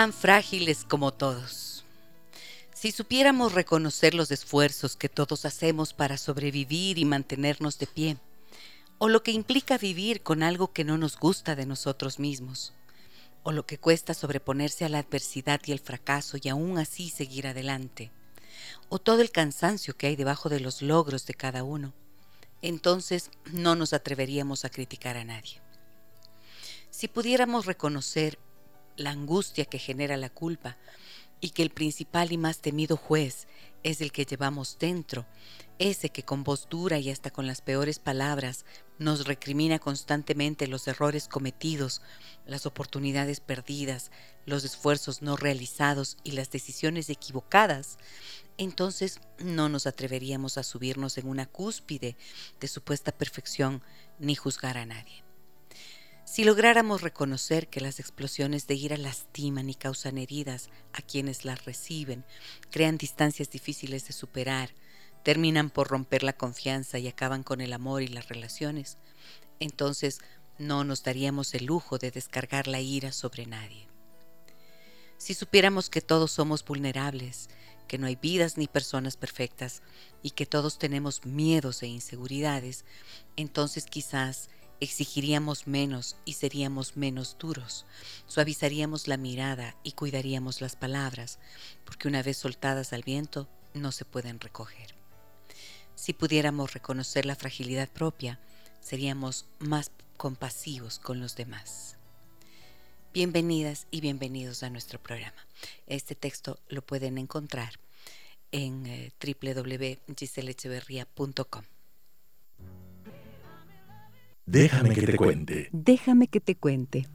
Tan frágiles como todos. Si supiéramos reconocer los esfuerzos que todos hacemos para sobrevivir y mantenernos de pie, o lo que implica vivir con algo que no nos gusta de nosotros mismos, o lo que cuesta sobreponerse a la adversidad y el fracaso y aún así seguir adelante, o todo el cansancio que hay debajo de los logros de cada uno, entonces no nos atreveríamos a criticar a nadie. Si pudiéramos reconocer la angustia que genera la culpa y que el principal y más temido juez es el que llevamos dentro, ese que con voz dura y hasta con las peores palabras nos recrimina constantemente los errores cometidos, las oportunidades perdidas, los esfuerzos no realizados y las decisiones equivocadas, entonces no nos atreveríamos a subirnos en una cúspide de supuesta perfección ni juzgar a nadie. Si lográramos reconocer que las explosiones de ira lastiman y causan heridas a quienes las reciben, crean distancias difíciles de superar, terminan por romper la confianza y acaban con el amor y las relaciones, entonces no nos daríamos el lujo de descargar la ira sobre nadie. Si supiéramos que todos somos vulnerables, que no hay vidas ni personas perfectas y que todos tenemos miedos e inseguridades, entonces quizás exigiríamos menos y seríamos menos duros, suavizaríamos la mirada y cuidaríamos las palabras, porque una vez soltadas al viento no se pueden recoger. Si pudiéramos reconocer la fragilidad propia, seríamos más compasivos con los demás. Bienvenidas y bienvenidos a nuestro programa. Este texto lo pueden encontrar en eh, www.giselecheverria.com. Déjame que te cuente. Déjame que te cuente.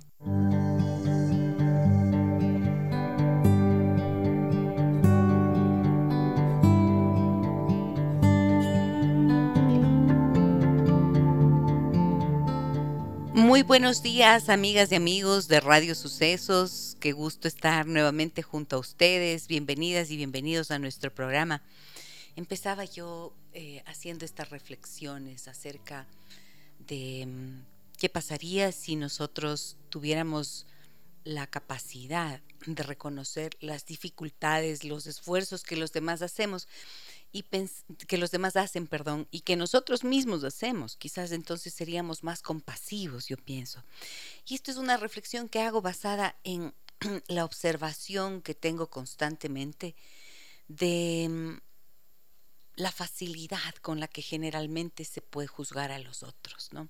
Muy buenos días, amigas y amigos de Radio Sucesos. Qué gusto estar nuevamente junto a ustedes. Bienvenidas y bienvenidos a nuestro programa. Empezaba yo eh, haciendo estas reflexiones acerca de mm, qué pasaría si nosotros tuviéramos la capacidad de reconocer las dificultades, los esfuerzos que los demás hacemos y que los demás hacen, perdón, y que nosotros mismos hacemos. Quizás entonces seríamos más compasivos, yo pienso. Y esto es una reflexión que hago basada en la observación que tengo constantemente de mm, la facilidad con la que generalmente se puede juzgar a los otros, ¿no?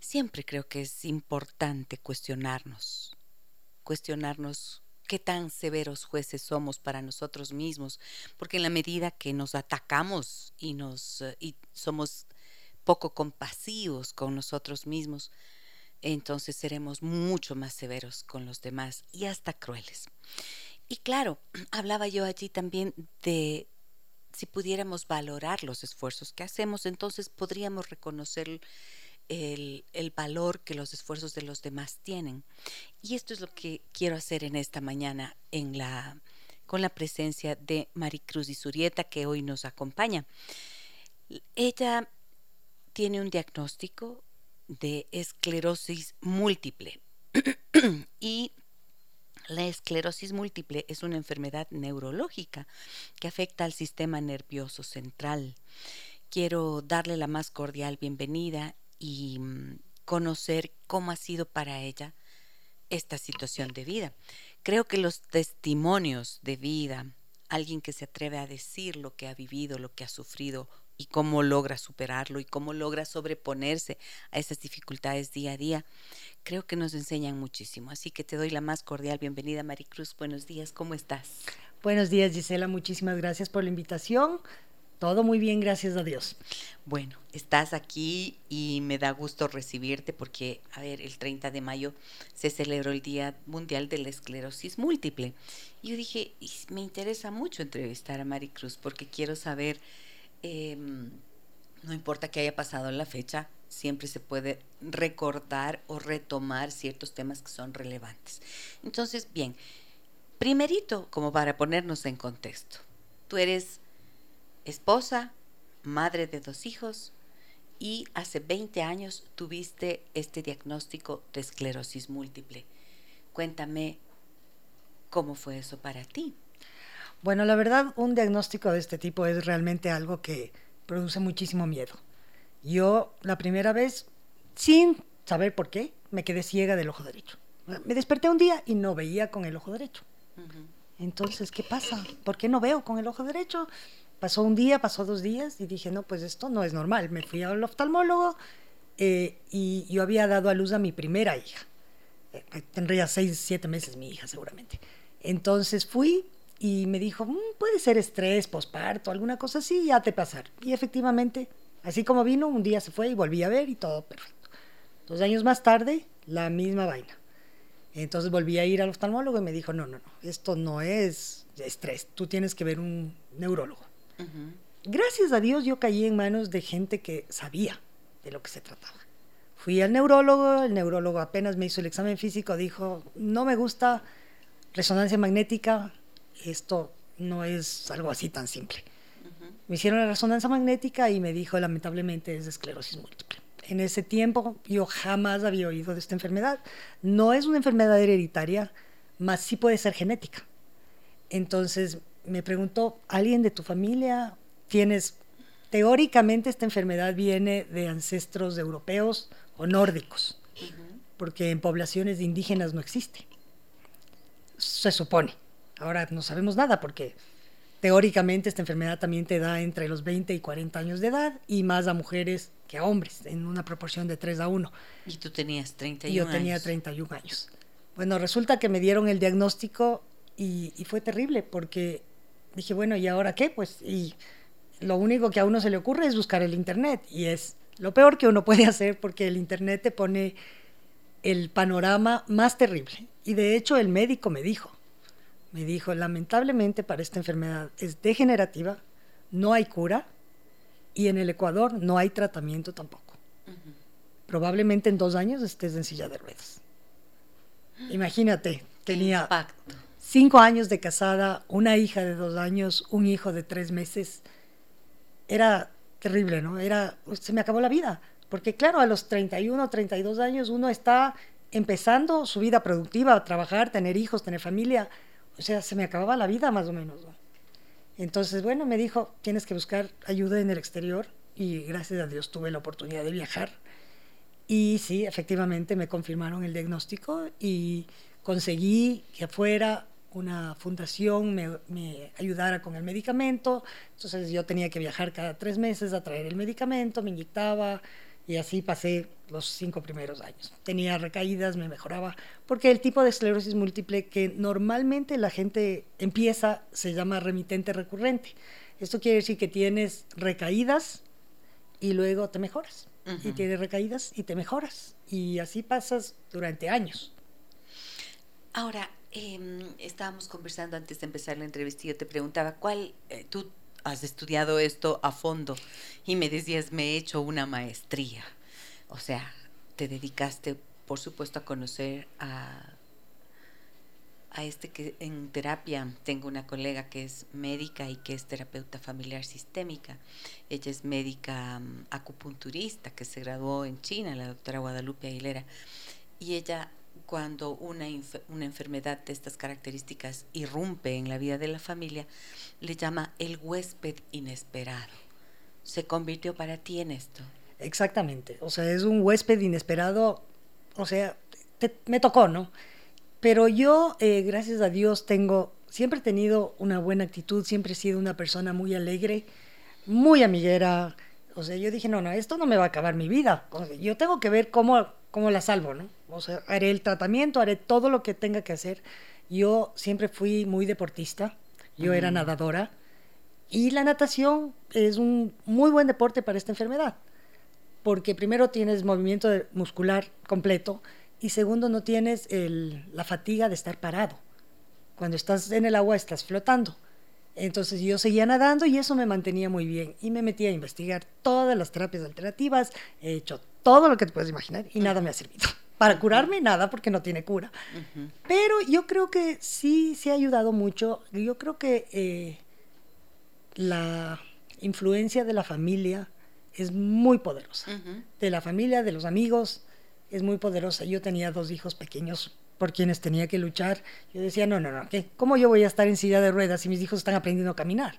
Siempre creo que es importante cuestionarnos, cuestionarnos qué tan severos jueces somos para nosotros mismos, porque en la medida que nos atacamos y nos eh, y somos poco compasivos con nosotros mismos, entonces seremos mucho más severos con los demás y hasta crueles. Y claro, hablaba yo allí también de si pudiéramos valorar los esfuerzos que hacemos, entonces podríamos reconocer el, valor que los esfuerzos de los demás tienen. Y esto es lo que quiero hacer en esta mañana en la, con la presencia de Maricruz Isurieta, que hoy nos acompaña. Ella tiene un diagnóstico de esclerosis múltiple y la esclerosis múltiple es una enfermedad neurológica que afecta al sistema nervioso central. Quiero darle la más cordial bienvenida y mm, conocer cómo ha sido para ella esta situación de vida. Creo que los testimonios de vida, alguien que se atreve a decir lo que ha vivido, lo que ha sufrido y cómo logra superarlo y cómo logra sobreponerse a esas dificultades día a día, creo que nos enseñan muchísimo. Así que te doy la más cordial bienvenida, Maricruz. Buenos días, ¿cómo estás? Buenos días, Gisela. Muchísimas gracias por la invitación. Todo muy bien, gracias a Dios. Bueno, estás aquí y me da gusto recibirte porque, a ver, el 30 de mayo se celebró el Día Mundial de la Esclerosis Múltiple. Y yo dije, me interesa mucho entrevistar a Maricruz porque quiero saber, em, no importa que haya pasado la fecha, siempre se puede recordar o retomar ciertos temas que son relevantes. Entonces, bien, primerito, como para ponernos en contexto, tú eres esposa, madre de dos hijos y hace 20 años tuviste este diagnóstico de esclerosis múltiple. Cuéntame cómo fue eso para ti. Bueno, la verdad, un diagnóstico de este tipo es realmente algo que produce muchísimo miedo. Yo la primera vez, sin saber por qué, me quedé ciega del ojo derecho. Me desperté un día y no veía con el ojo derecho. Entonces, ¿qué pasa? ¿Por qué no veo con el ojo derecho? Pasó un día, pasó dos días y dije, no, pues esto no es normal. Me fui al oftalmólogo eh, y yo había dado a luz a mi primera hija. Eh, tendría seis, siete meses mi hija seguramente. Entonces fui y me dijo, mm, puede ser estrés, posparto, alguna cosa así, ya te pasar. Y efectivamente, así como vino, un día se fue y volví a ver y todo perfecto. Dos años más tarde, la misma vaina. Entonces volví a ir al oftalmólogo y me dijo, no, no, no, esto no es estrés, tú tienes que ver un neurólogo. Gracias a Dios yo caí en manos de gente que sabía de lo que se trataba. Fui al neurólogo, el neurólogo apenas me hizo el examen físico, dijo, no me gusta resonancia magnética, esto no es algo así tan simple. Me hicieron la resonancia magnética y me dijo, lamentablemente, es esclerosis múltiple. En ese tiempo yo jamás había oído de esta enfermedad. No es una enfermedad hereditaria, más sí puede ser genética. Entonces me preguntó, ¿alguien de tu familia tienes, teóricamente esta enfermedad viene de ancestros europeos o nórdicos, porque en poblaciones indígenas no existe. Se supone. Ahora no sabemos nada porque teóricamente esta enfermedad también te da entre los 20 y 40 años de edad y más a mujeres que a hombres, en una proporción de 3 a 1. ¿Y tú tenías 31 años? Yo tenía 31 años. Bueno, resulta que me dieron el diagnóstico y, y fue terrible porque dije, bueno, ¿y ahora qué? Pues y lo único que a uno se le ocurre es buscar el Internet y es lo peor que uno puede hacer porque el Internet te pone el panorama más terrible. Y de hecho el médico me dijo, me dijo, lamentablemente para esta enfermedad es degenerativa, no hay cura y en el Ecuador no hay tratamiento tampoco. Probablemente en dos años estés en silla de ruedas. Imagínate, tenía cinco años de casada, una hija de dos años, un hijo de tres meses. Era terrible, ¿no? Era, se me acabó la vida. Porque claro, a los 31, 32 años uno está empezando su vida productiva, trabajar, tener hijos, tener familia. O sea, se me acababa la vida más o menos. ¿no? Entonces, bueno, me dijo, tienes que buscar ayuda en el exterior y gracias a Dios tuve la oportunidad de viajar. Y sí, efectivamente me confirmaron el diagnóstico y conseguí que fuera una fundación me, ayudara con el medicamento. Entonces yo tenía que viajar cada tres meses a traer el medicamento, me inyectaba y así pasé los cinco primeros años. Tenía recaídas, me mejoraba, porque el tipo de esclerosis múltiple que normalmente la gente empieza se llama remitente recurrente. Esto quiere decir que tienes recaídas y luego te mejoras. Y tienes recaídas y te mejoras. Y así pasas durante años. Ahora, Em, estábamos conversando antes de empezar la entrevista y yo te preguntaba, ¿cuál, eh, tú has estudiado esto a fondo? Y me decías, me he hecho una maestría. O sea, te dedicaste, por supuesto, a conocer a, a este que en terapia tengo una colega que es médica y que es terapeuta familiar sistémica. Ella es médica mm, acupunturista que se graduó en China, la doctora Guadalupe Aguilera. Y ella cuando una, una enfermedad de estas características irrumpe en la vida de la familia, le llama el huésped inesperado. ¿Se convirtió para ti en esto? Exactamente, o sea, es un huésped inesperado, o sea, me tocó, ¿no? Pero yo, eh, gracias a Dios, tengo, siempre he tenido una buena actitud, siempre he sido una persona muy alegre, muy amiguera. O sea, yo dije, no, no, esto no me va a acabar mi vida. yo tengo que ver cómo ¿cómo la salvo, no? O sea, haré el tratamiento, haré todo lo que tenga que hacer. Yo siempre fui muy deportista, yo era nadadora y la natación es un muy buen deporte para esta enfermedad, porque primero tienes movimiento muscular completo y segundo no tienes la fatiga de estar parado. Cuando estás en el agua estás flotando. Entonces yo seguía nadando y eso me mantenía muy bien. Y me metí a investigar todas las terapias alternativas, he hecho todo lo que te puedes imaginar y nada me ha servido. Para curarme, nada, porque no tiene cura. Pero yo creo que sí, sí ha ayudado mucho. Yo creo que eh, la influencia de la familia es muy poderosa. De la familia, de los amigos, es muy poderosa. Yo tenía dos hijos pequeños por quienes tenía que luchar. Yo decía, no, no, no, ¿qué? ¿cómo yo voy a estar en silla de ruedas si mis hijos están aprendiendo a caminar?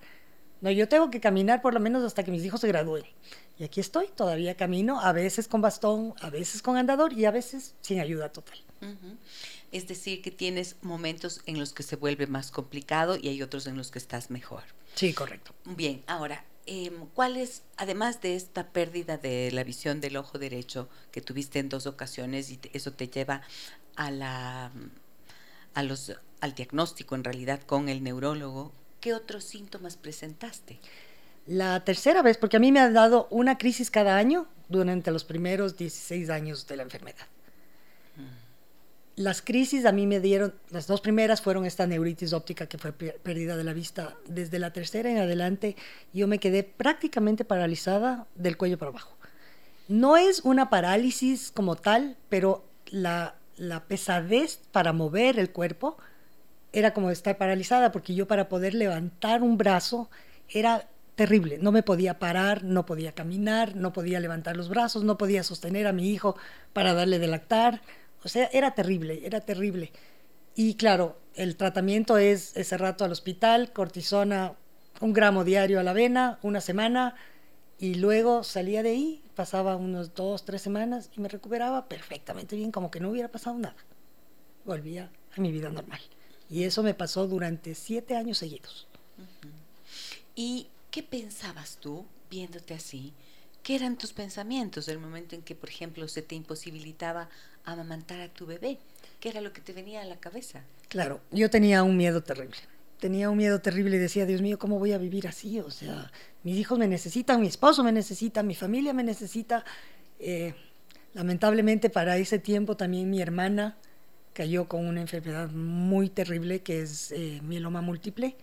No, yo tengo que caminar por lo menos hasta que mis hijos se gradúen. Y aquí estoy, todavía camino, a veces con bastón, a veces con andador y a veces sin ayuda total. Es decir, que tienes momentos en los que se vuelve más complicado y hay otros en los que estás mejor. Sí, correcto. Bien, ahora, eh, ¿cuál es, además de esta pérdida de la visión del ojo derecho que tuviste en dos ocasiones y eso te lleva a la, a los, al diagnóstico en realidad con el neurólogo, ¿qué otros síntomas presentaste? La tercera vez, porque a mí me ha dado una crisis cada año durante los primeros 16 años de la enfermedad. Las crisis a mí me dieron, las dos primeras fueron esta neuritis óptica que fue pérdida de la vista. Desde la tercera en adelante yo me quedé prácticamente paralizada del cuello para abajo. No es una parálisis como tal, pero la la pesadez para mover el cuerpo era como estar paralizada, porque yo para poder levantar un brazo era terrible. No me podía parar, no podía caminar, no podía levantar los brazos, no podía sostener a mi hijo para darle de lactar. O sea, era terrible, era terrible. Y claro, el tratamiento es ese rato al hospital, cortisona, un gramo diario a la vena, una semana, y luego salía de ahí, pasaba unos dos, tres semanas y me recuperaba perfectamente bien, como que no hubiera pasado nada. Volvía a mi vida normal. Y eso me pasó durante siete años seguidos. ¿Y qué pensabas tú viéndote así? ¿Qué eran tus pensamientos del momento en que, por ejemplo, se te imposibilitaba amamantar a tu bebé? ¿Qué era lo que te venía a la cabeza? Claro, yo tenía un miedo terrible tenía un miedo terrible y decía, Dios mío, ¿cómo voy a vivir así? O sea, mis hijos me necesitan, mi esposo me necesita, mi familia me necesita. Eh, lamentablemente para ese tiempo también mi hermana cayó con una enfermedad muy terrible que es eh, mieloma múltiple.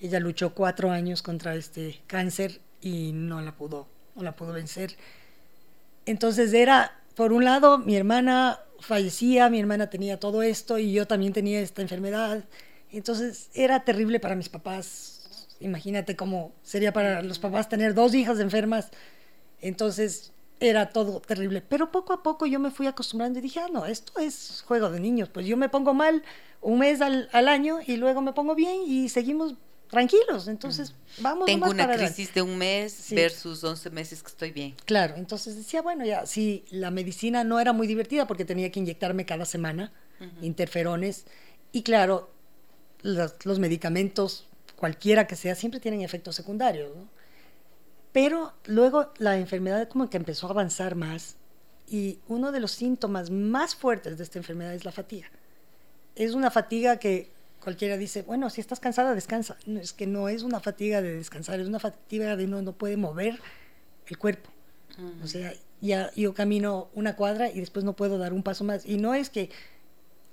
Ella luchó cuatro años contra este cáncer y no la pudo, no la pudo vencer. Entonces era, por un lado, mi hermana fallecía, mi hermana tenía todo esto y yo también tenía esta enfermedad entonces era terrible para mis papás. Imagínate cómo sería para los papás tener dos hijas enfermas. Entonces era todo terrible. Pero poco a poco yo me fui acostumbrando y dije, ah, no, esto es juego de niños. Pues yo me pongo mal un mes al, año y luego me pongo bien y seguimos tranquilos. Entonces, vamos. Tengo una crisis de un mes versus 11 meses que estoy bien. Claro, entonces decía, bueno, ya, si la medicina no era muy divertida porque tenía que inyectarme cada semana interferones. Y claro, los, medicamentos, cualquiera que sea, siempre tienen efectos secundarios. Pero luego la enfermedad como que empezó a avanzar más y uno de los síntomas más fuertes de esta enfermedad es la fatiga. Es una fatiga que cualquiera dice, bueno, si estás cansada, descansa. es que no es una fatiga de descansar, es una fatiga de uno no puede mover el cuerpo. O sea, ya yo camino una cuadra y después no puedo dar un paso más. Y no es que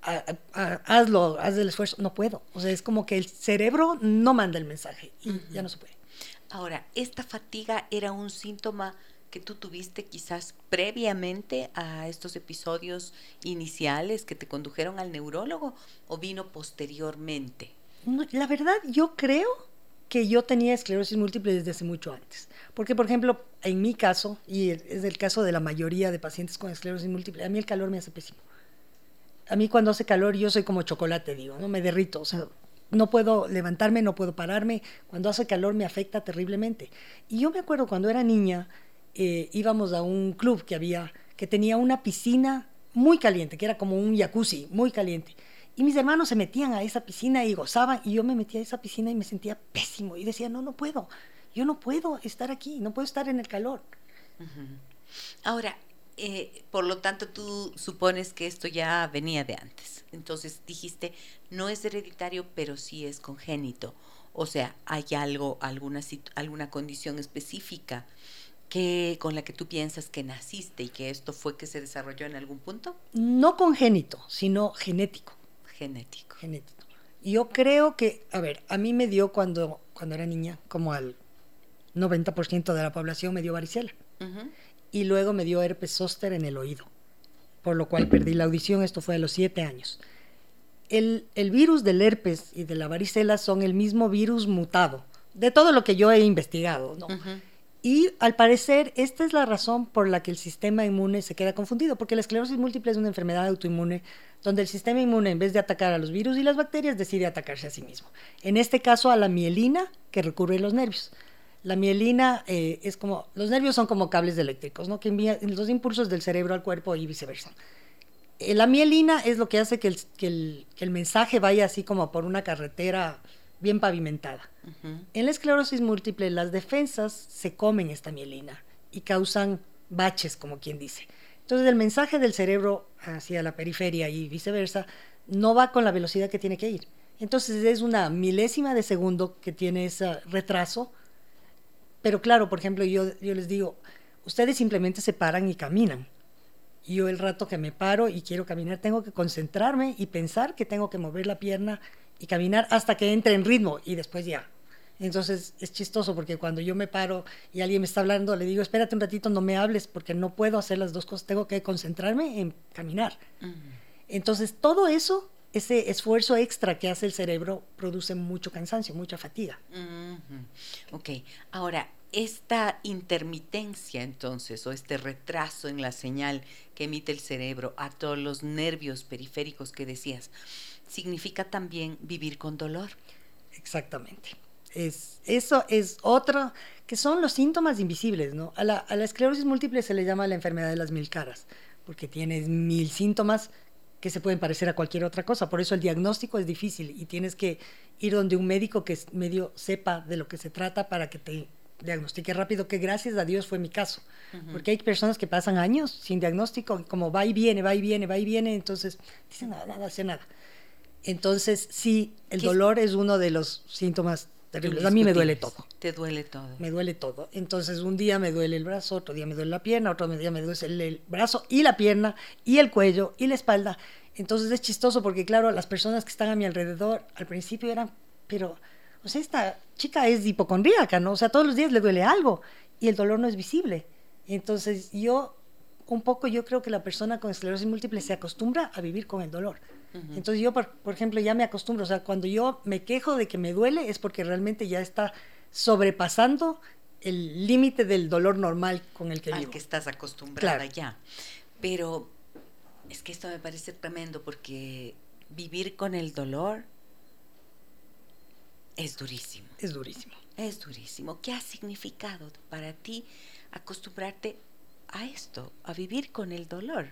hazlo, haz el esfuerzo. No puedo. O sea, es como que el cerebro no manda el mensaje y ya no se puede. Ahora, ¿esta fatiga era un síntoma que tú tuviste quizás previamente a estos episodios iniciales que te condujeron al neurólogo o vino posteriormente? la verdad, yo creo que yo tenía esclerosis múltiple desde hace mucho antes. Porque, por ejemplo, en mi caso, y es el caso de la mayoría de pacientes con esclerosis múltiple, a mí el calor me hace pésimo a mí cuando hace calor yo soy como chocolate, digo, no me derrito, o sea, no puedo levantarme, no puedo pararme, cuando hace calor me afecta terriblemente. Y yo me acuerdo cuando era niña, eh, íbamos a un club que había, que tenía una piscina muy caliente, que era como un jacuzzi, muy caliente. Y mis hermanos se metían a esa piscina y gozaban, y yo me metía a esa piscina y me sentía pésimo, y decía, no, no puedo, yo no puedo estar aquí, no puedo estar en el calor. Ahora, eh, por lo tanto, tú supones que esto ya venía de antes. Entonces dijiste, no es hereditario, pero sí es congénito. O sea, hay algo, alguna, alguna condición específica que, con la que tú piensas que naciste y que esto fue que se desarrolló en algún punto. No congénito, sino genético. Genético. Genético. Yo creo que, a ver, a mí me dio cuando, cuando era niña, como al 90% de la población me dio varicela y luego me dio herpes zóster en el oído, por lo cual perdí la audición, esto fue a los siete años. El, virus del herpes y de la varicela son el mismo virus mutado, de todo lo que yo he investigado, ¿no? Y al parecer, esta es la razón por la que el sistema inmune se queda confundido, porque la esclerosis múltiple es una enfermedad autoinmune donde el sistema inmune, en vez de atacar a los virus y las bacterias, decide atacarse a sí mismo. En este caso, a la mielina que recurre a los nervios. La mielina eh, es como, los nervios son como cables eléctricos, ¿no? Que envían los impulsos del cerebro al cuerpo y viceversa. Eh, la mielina es lo que hace que el, mensaje vaya así como por una carretera bien pavimentada. En la esclerosis múltiple, las defensas se comen esta mielina y causan baches, como quien dice. Entonces, el mensaje del cerebro hacia la periferia y viceversa no va con la velocidad que tiene que ir. Entonces, es una milésima de segundo que tiene ese retraso pero claro, por ejemplo, yo, yo les digo, ustedes simplemente se paran y caminan. Y yo el rato que me paro y quiero caminar, tengo que concentrarme y pensar que tengo que mover la pierna y caminar hasta que entre en ritmo y después ya. Entonces es chistoso porque cuando yo me paro y alguien me está hablando, le digo, espérate un ratito, no me hables porque no puedo hacer las dos cosas, tengo que concentrarme en caminar. Entonces todo eso ese esfuerzo extra que hace el cerebro produce mucho cansancio, mucha fatiga. Ok, ahora, esta intermitencia entonces, o este retraso en la señal que emite el cerebro a todos los nervios periféricos que decías, significa también vivir con dolor. Exactamente. Es, eso es otro, que son los síntomas invisibles, ¿no? A la, a la esclerosis múltiple se le llama la enfermedad de las mil caras, porque tienes mil síntomas que se pueden parecer a cualquier otra cosa. Por eso el diagnóstico es difícil y tienes que ir donde un médico que medio sepa de lo que se trata para que te diagnostique rápido, que gracias a Dios fue mi caso. Porque hay personas que pasan años sin diagnóstico, como va y viene, va y viene, va y viene, entonces dicen nada, nada, hace nada. Entonces, sí, el dolor es uno de los síntomas terribles. A mí me duele todo. Te duele todo. Me duele todo. Entonces, un día me duele el brazo, otro día me duele la pierna, otro día me duele el, brazo y la pierna y el cuello y la espalda. Entonces es chistoso porque, claro, las personas que están a mi alrededor al principio eran, pero, o sea, esta chica es hipocondríaca, ¿no? O sea, todos los días le duele algo y el dolor no es visible. Entonces yo, un poco, yo creo que la persona con esclerosis múltiple se acostumbra a vivir con el dolor. Entonces yo, por, ejemplo, ya me acostumbro, o sea, cuando yo me quejo de que me duele es porque realmente ya está sobrepasando el límite del dolor normal con el que Al que estás acostumbrada ya. Pero es que esto me parece tremendo porque vivir con el dolor es durísimo. Es durísimo. Es durísimo. ¿Qué ha significado para ti acostumbrarte a esto, a vivir con el dolor?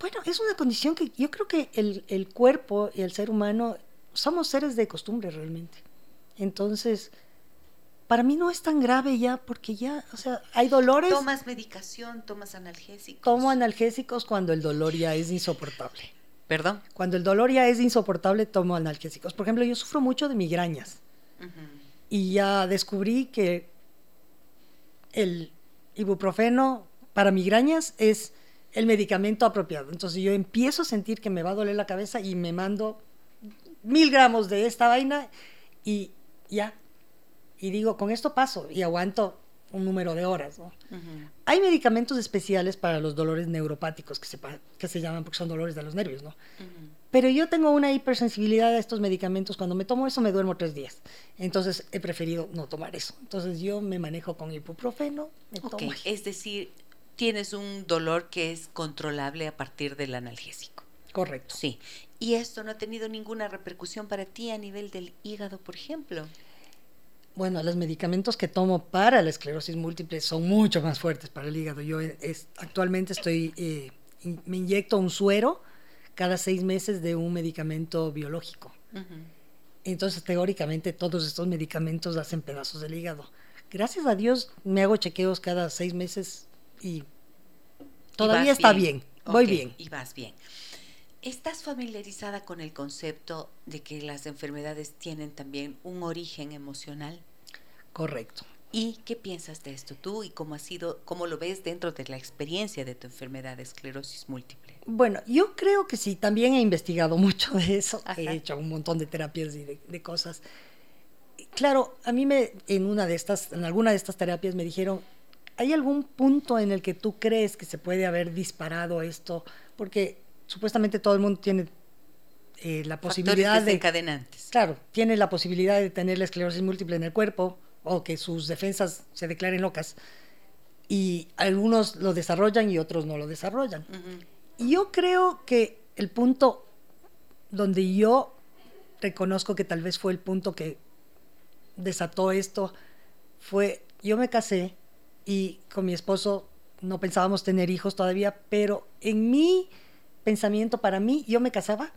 Bueno, es una condición que yo creo que el, cuerpo y el ser humano somos seres de costumbre realmente. Entonces, para mí no es tan grave ya, porque ya, o sea, hay dolores. ¿Tomas medicación? ¿Tomas analgésicos? Tomo analgésicos cuando el dolor ya es insoportable. ¿Perdón? Cuando el dolor ya es insoportable, tomo analgésicos. Por ejemplo, yo sufro mucho de migrañas. Y ya descubrí que el ibuprofeno para migrañas es el medicamento apropiado. Entonces yo empiezo a sentir que me va a doler la cabeza y me mando mil gramos de esta vaina y ya. Y digo, con esto paso y aguanto un número de horas. Hay medicamentos especiales para los dolores neuropáticos que se, que se llaman porque son dolores de los nervios, ¿no? Pero yo tengo una hipersensibilidad a estos medicamentos. Cuando me tomo eso me duermo tres días. Entonces he preferido no tomar eso. Entonces yo me manejo con ibuprofeno. Me Es decir, tienes un dolor que es controlable a partir del analgésico. Correcto. Sí. ¿Y esto no ha tenido ninguna repercusión para ti a nivel del hígado, por ejemplo? Bueno, los medicamentos que tomo para la esclerosis múltiple son mucho más fuertes para el hígado. Yo es, actualmente estoy, eh, me inyecto un suero cada seis meses de un medicamento biológico. Entonces, teóricamente, todos estos medicamentos hacen pedazos del hígado. Gracias a Dios, me hago chequeos cada seis meses y Todavía está bien, voy bien. Y vas bien. ¿Estás familiarizada con el concepto de que las enfermedades tienen también un origen emocional? Correcto. ¿Y qué piensas de esto tú y cómo ha sido, cómo lo ves dentro de la experiencia de tu enfermedad de esclerosis múltiple? Bueno, yo creo que sí, también he investigado mucho de eso, he hecho un montón de terapias y de, cosas. Claro, a mí me, en una de estas, en alguna de estas terapias me dijeron, ¿hay algún punto en el que tú crees que se puede haber disparado esto? Porque supuestamente todo el mundo tiene eh, la posibilidad de... encadenantes. Claro, tiene la posibilidad de tener la esclerosis múltiple en el cuerpo o que sus defensas se declaren locas. Y algunos lo desarrollan y otros no lo desarrollan. Y yo creo que el punto donde yo reconozco que tal vez fue el punto que desató esto fue, yo me casé y con mi esposo no pensábamos tener hijos todavía, pero en mi pensamiento, para mí, yo me casaba.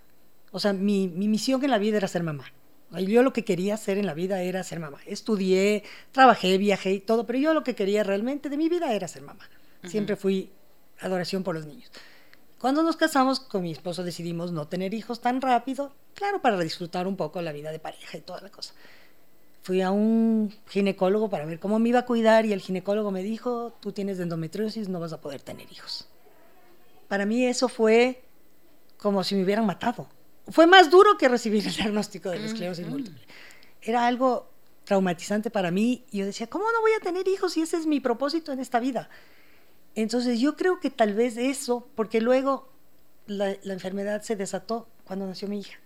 O sea, mi, mi misión en la vida era ser mamá. Yo lo que quería hacer en la vida era ser mamá. Estudié, trabajé, viajé y todo, pero yo lo que quería realmente de mi vida era ser mamá. Siempre fui adoración por los niños. Cuando nos casamos con mi esposo decidimos no tener hijos tan rápido, claro, para disfrutar un poco la vida de pareja y toda la cosa. Fui a un ginecólogo para ver cómo me iba a cuidar y el ginecólogo me dijo, tú tienes endometriosis, no vas a poder tener hijos. Para mí eso fue como si me hubieran matado fue más duro que recibir el diagnóstico de la esclerosis múltiple. Era algo traumatizante para mí y yo decía, ¿cómo no voy a tener hijos si ese es mi propósito en esta vida? Entonces yo creo que tal vez eso, porque luego la, enfermedad se desató cuando nació mi hija.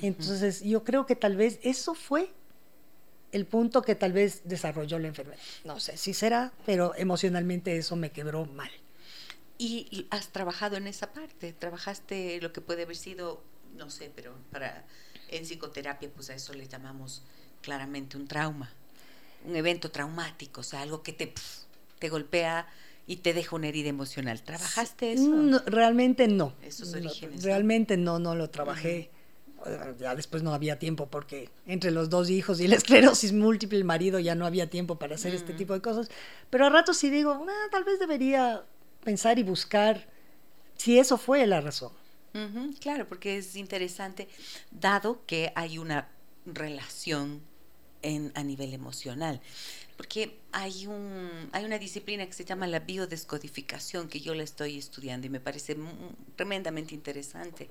Entonces yo creo que tal vez eso fue el punto que tal vez desarrolló la enfermedad. No sé si será, pero emocionalmente eso me quebró mal. Y has trabajado en esa parte, trabajaste lo que puede haber sido, no sé, pero para en psicoterapia, pues a eso le llamamos claramente un trauma, un evento traumático, o sea, algo que te, te golpea y te deja una herida emocional. ¿Trabajaste eso? realmente no. Esos orígenes. realmente no, no lo trabajé. Ya después no había tiempo porque entre los dos hijos y la esclerosis múltiple, el marido ya no había tiempo para hacer este tipo de cosas. Pero a rato sí digo, ah, tal vez debería pensar y buscar si eso fue la razón. claro, porque es interesante, dado que hay una relación en, a nivel emocional. Porque hay, un, hay una disciplina que se llama la biodescodificación, que yo la estoy estudiando y me parece tremendamente interesante.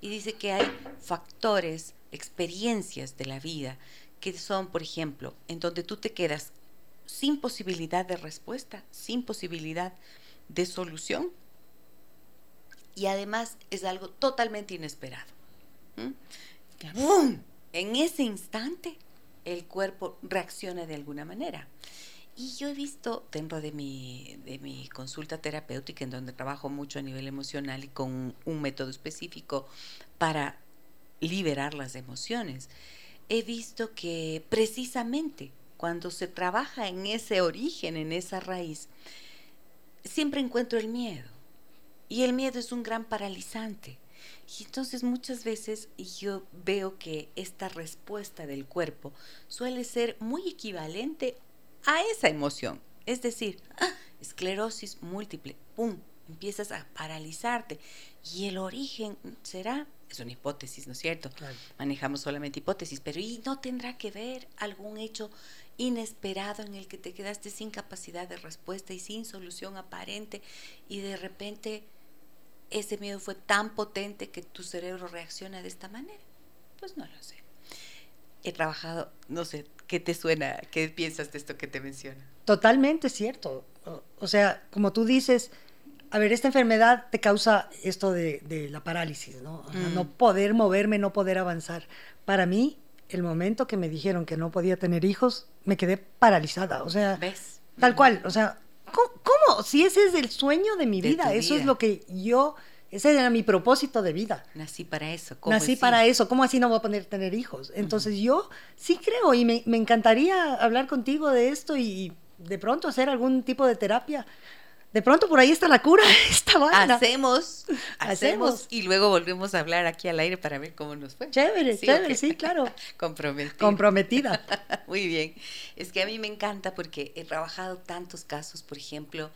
Y dice que hay factores, experiencias de la vida, que son, por ejemplo, en donde tú te quedas sin posibilidad de respuesta, sin posibilidad de solución y además es algo totalmente inesperado. En ese instante el cuerpo reacciona de alguna manera. Y yo he visto dentro de mi, de mi consulta terapéutica, en donde trabajo mucho a nivel emocional y con un método específico para liberar las emociones, he visto que precisamente cuando se trabaja en ese origen, en esa raíz, siempre encuentro el miedo. Y el miedo es un gran paralizante. Y entonces muchas veces yo veo que esta respuesta del cuerpo suele ser muy equivalente a esa emoción. Es decir, ¡ah! esclerosis múltiple, ¡pum! Empiezas a paralizarte. Y el origen será, es una hipótesis, ¿no es cierto? Manejamos solamente hipótesis, pero ¿y no tendrá que ver algún hecho inesperado en el que te quedaste sin capacidad de respuesta y sin solución aparente y de repente ese miedo fue tan potente que tu cerebro reacciona de esta manera? Pues no lo sé. He trabajado, no sé, ¿qué te suena? ¿Qué piensas de esto que te menciono? Totalmente cierto. O, sea, como tú dices, a ver, esta enfermedad te causa esto de, la parálisis, ¿no? No mm. poder moverme, no poder avanzar. Para mí, el momento que me dijeron que no podía tener hijos, me quedé paralizada. O sea, ¿Ves? tal cual. O sea, ¿cómo? Si ese es el sueño de mi vida, eso es lo que yo, ese era mi propósito de vida. Nací para eso. Nací para eso. ¿Cómo así no voy a poder tener hijos? Entonces yo sí creo y me, me encantaría hablar contigo de esto y de pronto hacer algún tipo de terapia de pronto por ahí está la cura, esta Hacemos, hacemos, y luego volvemos a hablar aquí al aire para ver cómo nos fue. Chévere, sí, chévere, sí, claro. Comprometida. Comprometida. Muy bien. Es que a mí me encanta porque he trabajado tantos casos, por ejemplo,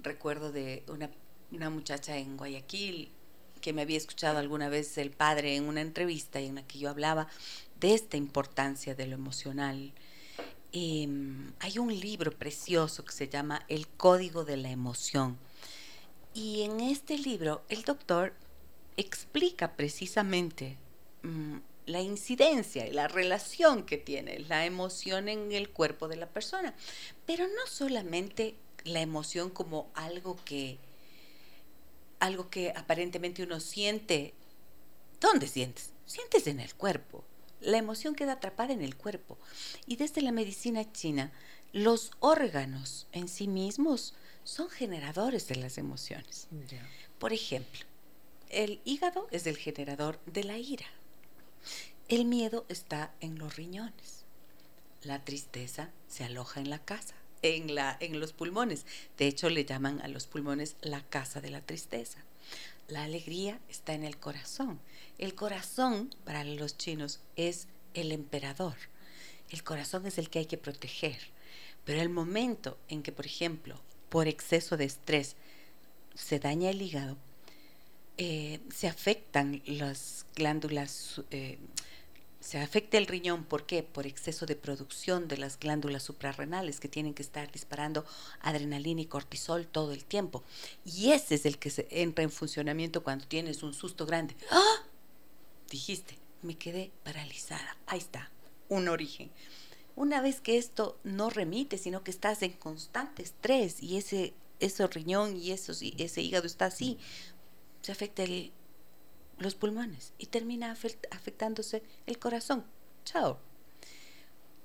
recuerdo de una, una muchacha en Guayaquil que me había escuchado alguna vez el padre en una entrevista en la que yo hablaba de esta importancia de lo emocional. Em, hay un libro precioso que se llama El Código de la Emoción. Y en este libro el doctor explica precisamente mm, la incidencia y la relación que tiene la emoción en el cuerpo de la persona. Pero no solamente la emoción como algo que algo que aparentemente uno siente. ¿Dónde sientes? Sientes en el cuerpo. La emoción queda atrapada en el cuerpo. Y desde la medicina china, los órganos en sí mismos son generadores de las emociones. Por ejemplo, el hígado es el generador de la ira. El miedo está en los riñones. La tristeza se aloja en la casa, en, la, en los pulmones. De hecho, le llaman a los pulmones la casa de la tristeza. La alegría está en el corazón. El corazón, para los chinos, es el emperador. El corazón es el que hay que proteger. Pero el momento en que, por ejemplo, por exceso de estrés se daña el hígado, eh, se afectan las glándulas eh, se afecta el riñón, ¿por qué? Por exceso de producción de las glándulas suprarrenales que tienen que estar disparando adrenalina y cortisol todo el tiempo. Y ese es el que se entra en funcionamiento cuando tienes un susto grande. ¡Ah! Dijiste, me quedé paralizada. Ahí está, un origen. Una vez que esto no remite, sino que estás en constante estrés y ese, ese riñón y ese hígado está así, se afecta el, los pulmones y termina afectándose el corazón. Chao.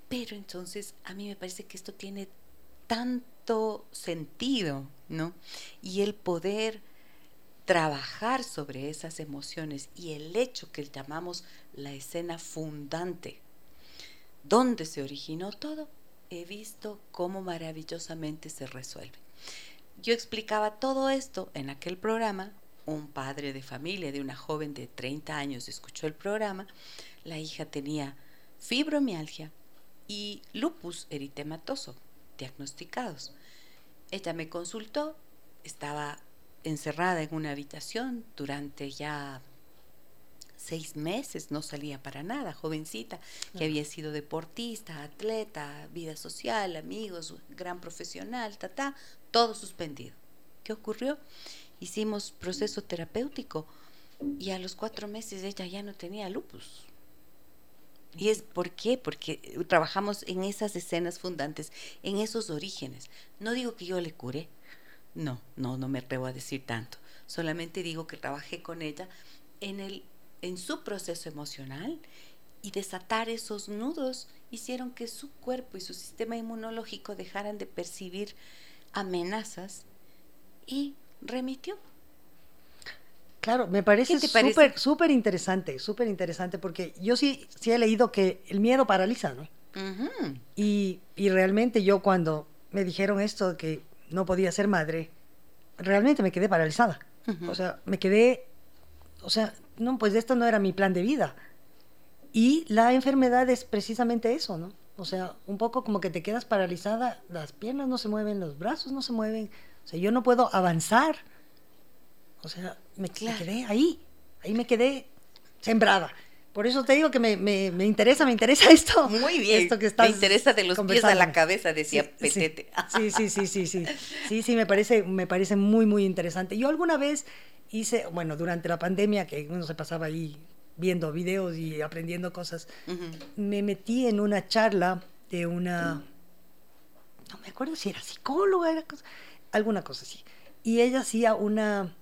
Pero entonces a mí me parece que esto tiene tanto sentido, ¿no? Y el poder trabajar sobre esas emociones y el hecho que llamamos la escena fundante, donde se originó todo, he visto cómo maravillosamente se resuelve. Yo explicaba todo esto en aquel programa un padre de familia de una joven de 30 años escuchó el programa, la hija tenía fibromialgia y lupus eritematoso diagnosticados. Ella me consultó, estaba encerrada en una habitación durante ya seis meses, no salía para nada, jovencita, que había sido deportista, atleta, vida social, amigos, gran profesional, ta, ta, todo suspendido. ¿Qué ocurrió? hicimos proceso terapéutico y a los cuatro meses ella ya no tenía lupus. ¿Y es por qué? Porque trabajamos en esas escenas fundantes, en esos orígenes. No digo que yo le curé, no, no, no me atrevo a decir tanto. Solamente digo que trabajé con ella en, el, en su proceso emocional y desatar esos nudos hicieron que su cuerpo y su sistema inmunológico dejaran de percibir amenazas y remitió. Claro, me parece súper súper interesante, súper interesante, porque yo sí, sí he leído que el miedo paraliza, ¿no? y, realmente yo cuando me dijeron esto que no podía ser madre, realmente me quedé paralizada. O sea, me quedé, o sea, no, pues esto no era mi plan de vida. Y la enfermedad es precisamente eso, ¿no? O sea, un poco como que te quedas paralizada, las piernas no se mueven, los brazos no se mueven, o sea, yo no puedo avanzar. O sea, me, quedé ahí, ahí me quedé sembrada. Por eso te digo que me, me, interesa, me interesa esto. Muy bien. Esto que estás me interesa de los pies a la cabeza, decía Petete. Sí, sí, sí, sí, sí. Sí, sí, me parece, me parece muy, muy interesante. Yo alguna vez hice, bueno, durante la pandemia, que uno se pasaba ahí viendo videos y aprendiendo cosas, me metí en una charla de una, no me acuerdo si era psicóloga, era cosa, alguna cosa así. Y ella hacía una,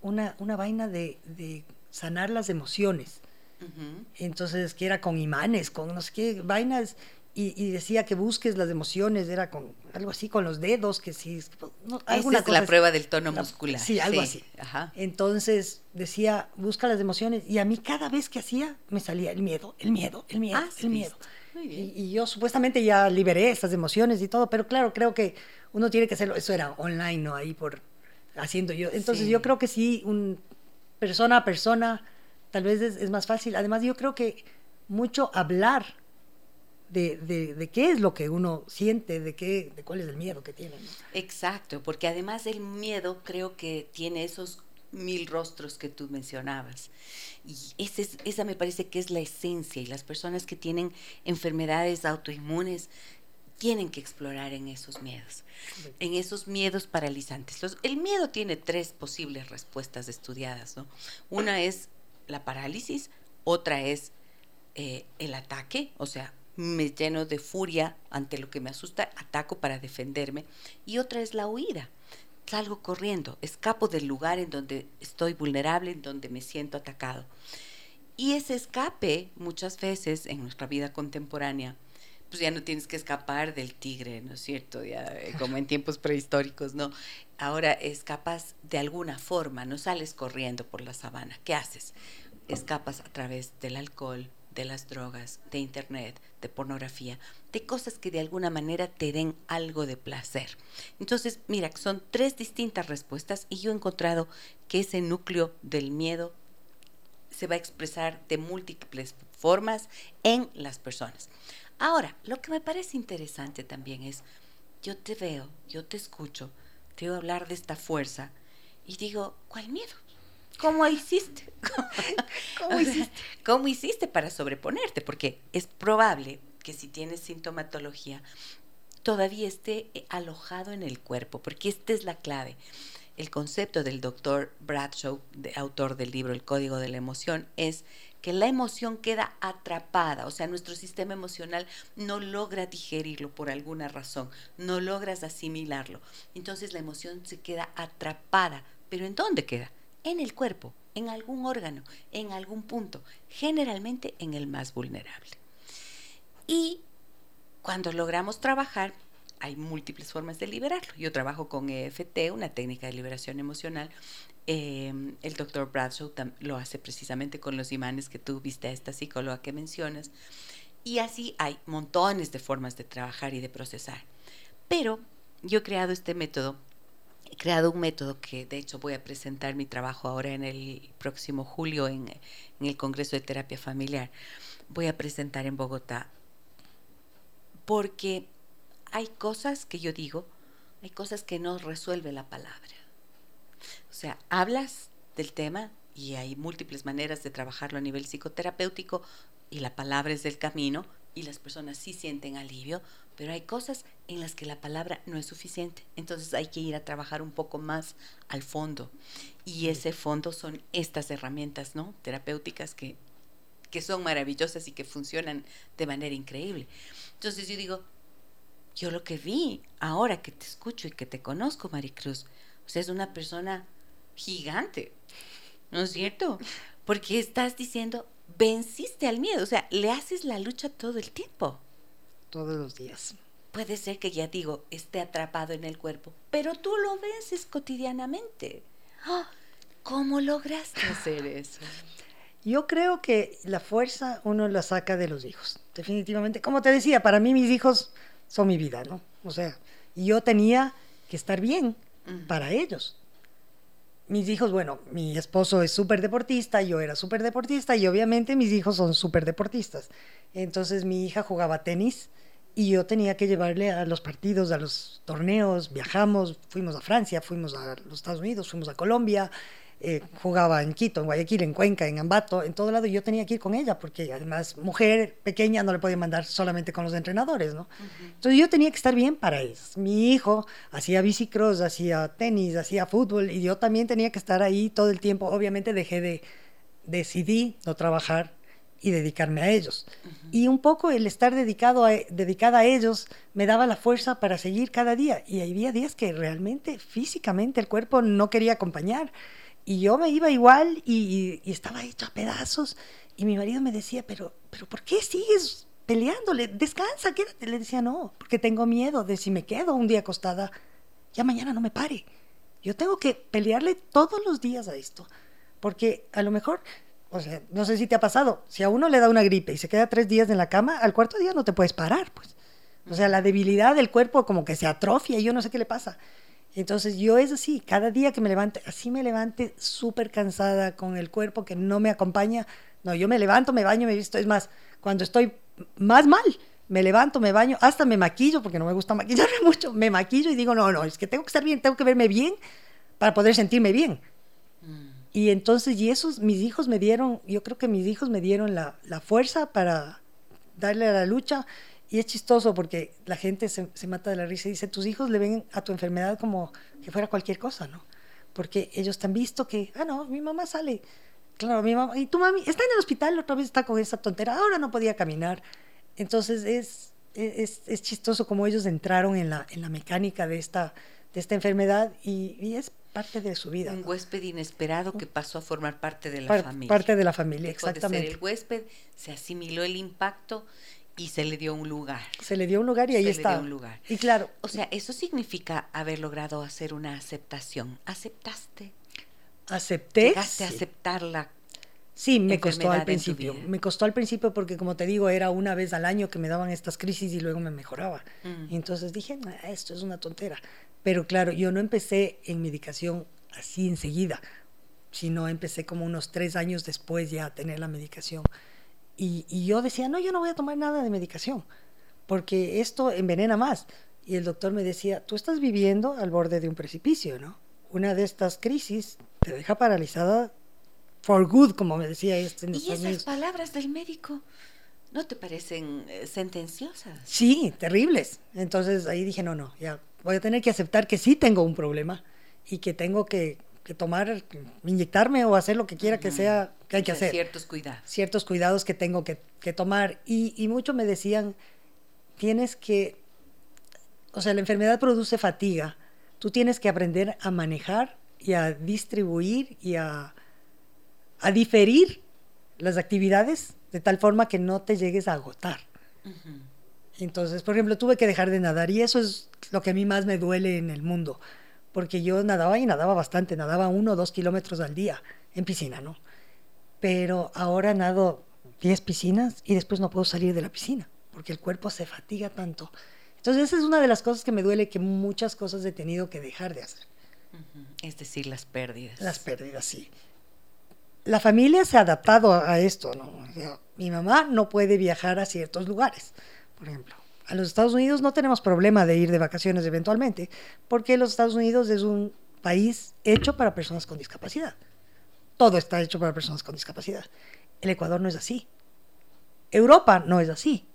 una, una vaina de, de, sanar las emociones. Entonces, que era con imanes, con no sé qué vainas, y, decía que busques las emociones, era con algo así, con los dedos, que sí. No, alguna es la prueba del tono muscular. Sí, algo así. Entonces decía, busca las emociones, y a mí cada vez que hacía me salía el miedo, el miedo, el miedo, ah, el miedo. Y, y, yo supuestamente ya liberé esas emociones y todo, pero claro, creo que uno tiene que hacerlo, eso era online, ¿no? Ahí por haciendo yo. Entonces yo creo que sí, un persona a persona, tal vez es, más fácil. Además yo creo que mucho hablar de, de, qué es lo que uno siente, de, qué, de cuál es el miedo que tiene. Exacto, porque además el miedo creo que tiene esos mil rostros que tú mencionabas. Y ese es, esa me parece que es la esencia y las personas que tienen enfermedades autoinmunes tienen que explorar en esos miedos, en esos miedos paralizantes. el miedo tiene tres posibles respuestas estudiadas. ¿no? Una es la parálisis, otra es eh, el ataque, o sea, me lleno de furia ante lo que me asusta, ataco para defenderme. Y otra es la huida. Salgo corriendo, escapo del lugar en donde estoy vulnerable, en donde me siento atacado. Y ese escape, muchas veces en nuestra vida contemporánea, pues ya no tienes que escapar del tigre, ¿no es cierto? Ya, eh, como en tiempos prehistóricos, ¿no? Ahora escapas de alguna forma, no sales corriendo por la sabana. ¿Qué haces? Escapas a través del alcohol, de las drogas, de internet, de pornografía, de cosas que de alguna manera te den algo de placer. Entonces, mira, son tres distintas respuestas y yo he encontrado que ese núcleo del miedo se va a expresar de múltiples formas en las personas. Ahora, lo que me parece interesante también es, yo te veo, yo te escucho, te oigo hablar de esta fuerza y digo, ¿cuál miedo? ¿Cómo hiciste? ¿Cómo, hiciste? ¿Cómo hiciste para sobreponerte? Porque es probable que si tienes sintomatología todavía esté alojado en el cuerpo, porque esta es la clave. El concepto del doctor Bradshaw, autor del libro El Código de la Emoción, es que la emoción queda atrapada, o sea, nuestro sistema emocional no logra digerirlo por alguna razón, no logras asimilarlo. Entonces la emoción se queda atrapada, pero ¿en dónde queda? en el cuerpo, en algún órgano, en algún punto, generalmente en el más vulnerable. Y cuando logramos trabajar, hay múltiples formas de liberarlo. Yo trabajo con EFT, una técnica de liberación emocional. Em, el doctor Bradshaw lo hace precisamente con los imanes que tú viste a esta psicóloga que mencionas. Y así hay montones de formas de trabajar y de procesar. Pero yo he creado este método he creado un método que de hecho voy a presentar mi trabajo ahora en el próximo julio en, en el Congreso de Terapia Familiar. Voy a presentar en Bogotá porque hay cosas que yo digo, hay cosas que no resuelve la palabra. O sea, hablas del tema y hay múltiples maneras de trabajarlo a nivel psicoterapéutico y la palabra es del camino y las personas sí sienten alivio, pero hay cosas en las que la palabra no es suficiente. Entonces hay que ir a trabajar un poco más al fondo. Y ese fondo son estas herramientas ¿no? terapéuticas que, que son maravillosas y que funcionan de manera increíble. Entonces yo digo, yo lo que vi ahora que te escucho y que te conozco, Maricruz, o sea, es una persona gigante, ¿no es cierto? Porque estás diciendo, venciste al miedo, o sea, le haces la lucha todo el tiempo todos los días. Puede ser que ya digo, esté atrapado en el cuerpo, pero tú lo vences cotidianamente. ¡Ah! ¿Cómo lograste hacer eso? Yo creo que la fuerza uno la saca de los hijos, definitivamente. Como te decía, para mí mis hijos son mi vida, ¿no? O sea, yo tenía que estar bien para ellos. Mis hijos, bueno, mi esposo es súper deportista, yo era súper deportista y obviamente mis hijos son súper deportistas. Entonces mi hija jugaba tenis y yo tenía que llevarle a los partidos, a los torneos, viajamos, fuimos a Francia, fuimos a los Estados Unidos, fuimos a Colombia, eh, jugaba en Quito, en Guayaquil, en Cuenca, en Ambato, en todo lado, y yo tenía que ir con ella, porque además mujer pequeña no le podía mandar solamente con los entrenadores, ¿no? Entonces yo tenía que estar bien para eso. Mi hijo hacía bicicross, hacía tenis, hacía fútbol, y yo también tenía que estar ahí todo el tiempo. Obviamente dejé de, decidí no trabajar y dedicarme a ellos. Y un poco el estar dedicado a, dedicada a ellos me daba la fuerza para seguir cada día. Y había días que realmente físicamente el cuerpo no quería acompañar. Y yo me iba igual y, estaba hecho a pedazos. Y mi marido me decía, pero, pero ¿por qué sigues peleándole? Descansa, quédate. Le decía, no, porque tengo miedo de si me quedo un día acostada, ya mañana no me pare. Yo tengo que pelearle todos los días a esto. Porque a lo mejor o sea, no sé si te ha pasado, si a uno le da una gripe y se queda tres días en la cama, al cuarto día no te puedes parar, pues. O sea, la debilidad del cuerpo como que se atrofia y yo no sé qué le pasa. Entonces yo es así, cada día que me levante, así me levante súper cansada con el cuerpo que no me acompaña. No, yo me levanto, me baño, me visto. Es más, cuando estoy más mal, me levanto, me baño, hasta me maquillo, porque no me gusta maquillarme mucho, me maquillo y digo, no, no, es que tengo que estar bien, tengo que verme bien para poder sentirme bien. Mm. Y entonces, y esos, mis hijos me dieron, yo creo que mis hijos me dieron la, la fuerza para darle a la lucha. Y es chistoso porque la gente se, se, mata de la risa y dice, tus hijos le ven a tu enfermedad como que fuera cualquier cosa, ¿no? Porque ellos te han visto que, ah, no, mi mamá sale. Claro, mi mamá, y tu mami está en el hospital, otra vez está con esa tontera, ahora no podía caminar. Entonces es, es, es chistoso como ellos entraron en la, en la mecánica de esta, de esta enfermedad y, y es parte de su vida. Un huésped inesperado que pasó a formar parte de la familia. Parte de la familia, exactamente. el huésped, se asimiló el impacto y se le dio un lugar. Se le dio un lugar y ahí se está. Le dio un lugar. Y claro. O sea, eso significa haber logrado hacer una aceptación. ¿Aceptaste? Acepté. Llegaste a aceptarla Sí, me costó al principio. Me costó al principio porque, como te digo, era una vez al año que me daban estas crisis y luego me mejoraba. Y entonces dije, esto es una tontera. Pero claro, yo no empecé en medicación así enseguida, sino empecé como unos tres años después ya a tener la medicación. Y, y yo decía, no, yo no voy a tomar nada de medicación, porque esto envenena más. Y el doctor me decía, tú estás viviendo al borde de un precipicio, ¿no? Una de estas crisis te deja paralizada for good, como me decía este. ¿Y esas palabras del médico no te parecen eh, sentenciosas? Sí, terribles. Entonces ahí dije, no, no, ya voy a tener que aceptar que sí tengo un problema y que tengo que, que tomar, inyectarme o hacer lo que quiera que sea, que hay que hacer. Ciertos cuidados. Ciertos cuidados que tengo que, que tomar. Y, y muchos me decían, tienes que, o sea, la enfermedad produce fatiga. Tú tienes que aprender a manejar y a distribuir y a, a diferir las actividades de tal forma que no te llegues a agotar. Entonces, por ejemplo, tuve que dejar de nadar y eso es lo que a mí más me duele en el mundo, porque yo nadaba y nadaba bastante, nadaba uno o dos kilómetros al día en piscina, ¿no? Pero ahora nado 10 piscinas y después no puedo salir de la piscina, porque el cuerpo se fatiga tanto. Entonces, esa es una de las cosas que me duele, que muchas cosas he tenido que dejar de hacer. Es decir, las pérdidas. Las pérdidas, sí. La familia se ha adaptado a esto, ¿no? mi mamá no puede viajar a ciertos lugares por ejemplo. A los Estados Unidos no tenemos problema de ir de vacaciones eventualmente, porque los Estados Unidos es un país hecho para personas con discapacidad. Todo está hecho para personas con discapacidad. El Ecuador no es así. Europa no es así.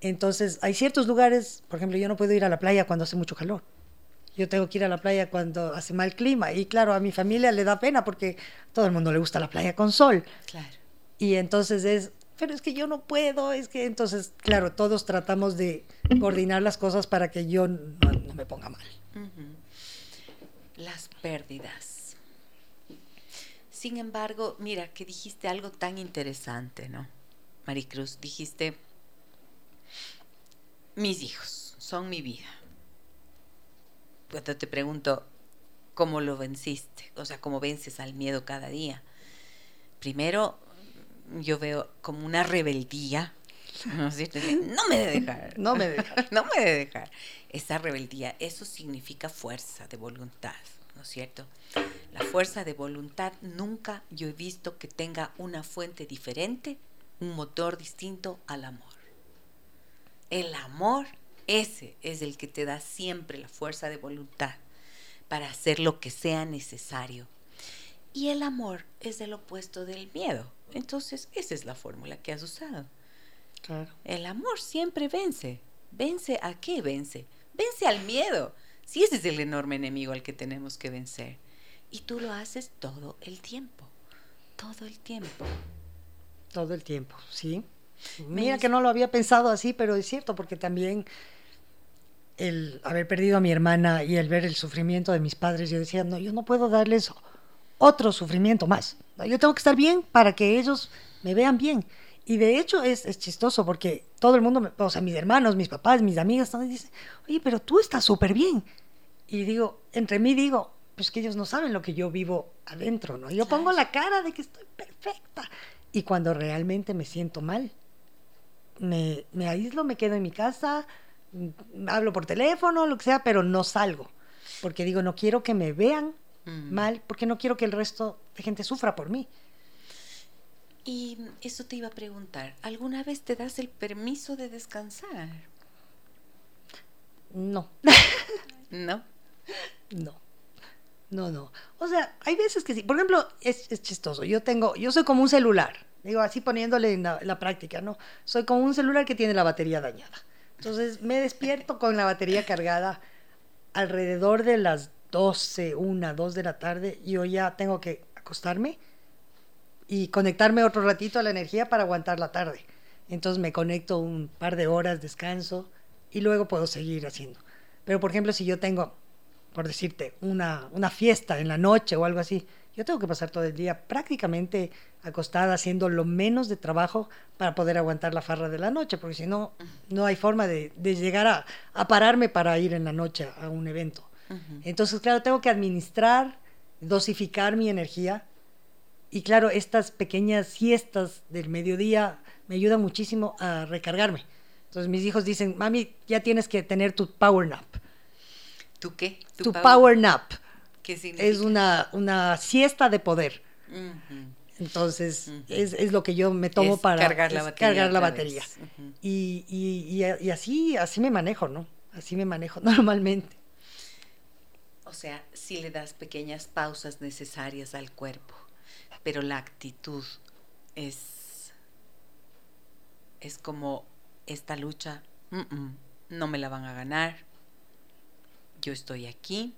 Entonces, hay ciertos lugares, por ejemplo, yo no puedo ir a la playa cuando hace mucho calor. Yo tengo que ir a la playa cuando hace mal clima. Y claro, a mi familia le da pena porque a todo el mundo le gusta la playa con sol. Claro. Y entonces es, pero es que yo no puedo, es que entonces, claro, todos tratamos de coordinar las cosas para que yo no, me ponga mal. Las pérdidas. Sin embargo, mira, que dijiste algo tan interesante, ¿no? Maricruz, dijiste, mis hijos son mi vida. Cuando te pregunto, ¿cómo lo venciste? O sea, ¿cómo vences al miedo cada día? Primero, yo veo como una rebeldía. ¿no, no me de dejar. No me de dejar. no me de dejar. Esa rebeldía, eso significa fuerza de voluntad, ¿no es cierto? La fuerza de voluntad nunca yo he visto que tenga una fuente diferente, un motor distinto al amor. El amor, ese es el que te da siempre la fuerza de voluntad para hacer lo que sea necesario. Y el amor es el opuesto del miedo. Entonces, esa es la fórmula que has usado. Claro. El amor siempre vence. ¿Vence a qué vence? Vence al miedo. Si ese es el enorme enemigo al que tenemos que vencer. Y tú lo haces todo el tiempo. Todo el tiempo. Todo el tiempo, sí. Mira que no lo había pensado así, pero es cierto, porque también el haber perdido a mi hermana y el ver el sufrimiento de mis padres, yo decía, no, yo no puedo darles otro sufrimiento más. Yo tengo que estar bien para que ellos me vean bien. Y de hecho es, es chistoso porque todo el mundo, o sea, mis hermanos, mis papás, mis amigas, todos dicen, oye, pero tú estás súper bien. Y digo, entre mí digo, pues que ellos no saben lo que yo vivo adentro, ¿no? Yo pongo la cara de que estoy perfecta. Y cuando realmente me siento mal, me, me aíslo, me quedo en mi casa, mm, hablo por teléfono, lo que sea, pero no salgo. Porque digo, no quiero que me vean Mm. mal porque no quiero que el resto de gente sufra por mí. Y eso te iba a preguntar, ¿alguna vez te das el permiso de descansar? No. ¿No? No. No, no. O sea, hay veces que sí. Por ejemplo, es, chistoso. Yo tengo, yo soy como un celular. Digo, así poniéndole en la, práctica, ¿no? Soy como un celular que tiene la batería dañada. Entonces me despierto con la batería cargada alrededor de las 12, 1, 2 de la tarde. Y yo ya tengo que acostarme y conectarme otro ratito a la energía para aguantar la tarde. Entonces me conecto un par de horas, descanso y luego puedo seguir haciendo. Pero por ejemplo, si yo tengo por decirte, una, una fiesta en la noche o algo así, yo tengo que pasar todo el día prácticamente acostada haciendo lo menos de trabajo para poder aguantar la farra de la noche, porque si no, no hay forma de, de llegar a, a, pararme para ir en la noche a un evento. Entonces, claro, tengo que administrar, dosificar mi energía. Y claro, estas pequeñas siestas del mediodía me ayudan muchísimo a recargarme. Entonces mis hijos dicen, mami, ya tienes que tener tu power nap. ¿Tu qué? Tu, power, nap. ¿Qué significa? Es una, una siesta de poder. Entonces, es, es, lo que yo me tomo para cargar la batería. Cargar la batería. y, y, y, así, así me manejo, ¿no? Así me manejo normalmente. O sea, si le das pequeñas pausas necesarias al cuerpo, pero la actitud es, es como esta lucha, no me la van a ganar, yo estoy aquí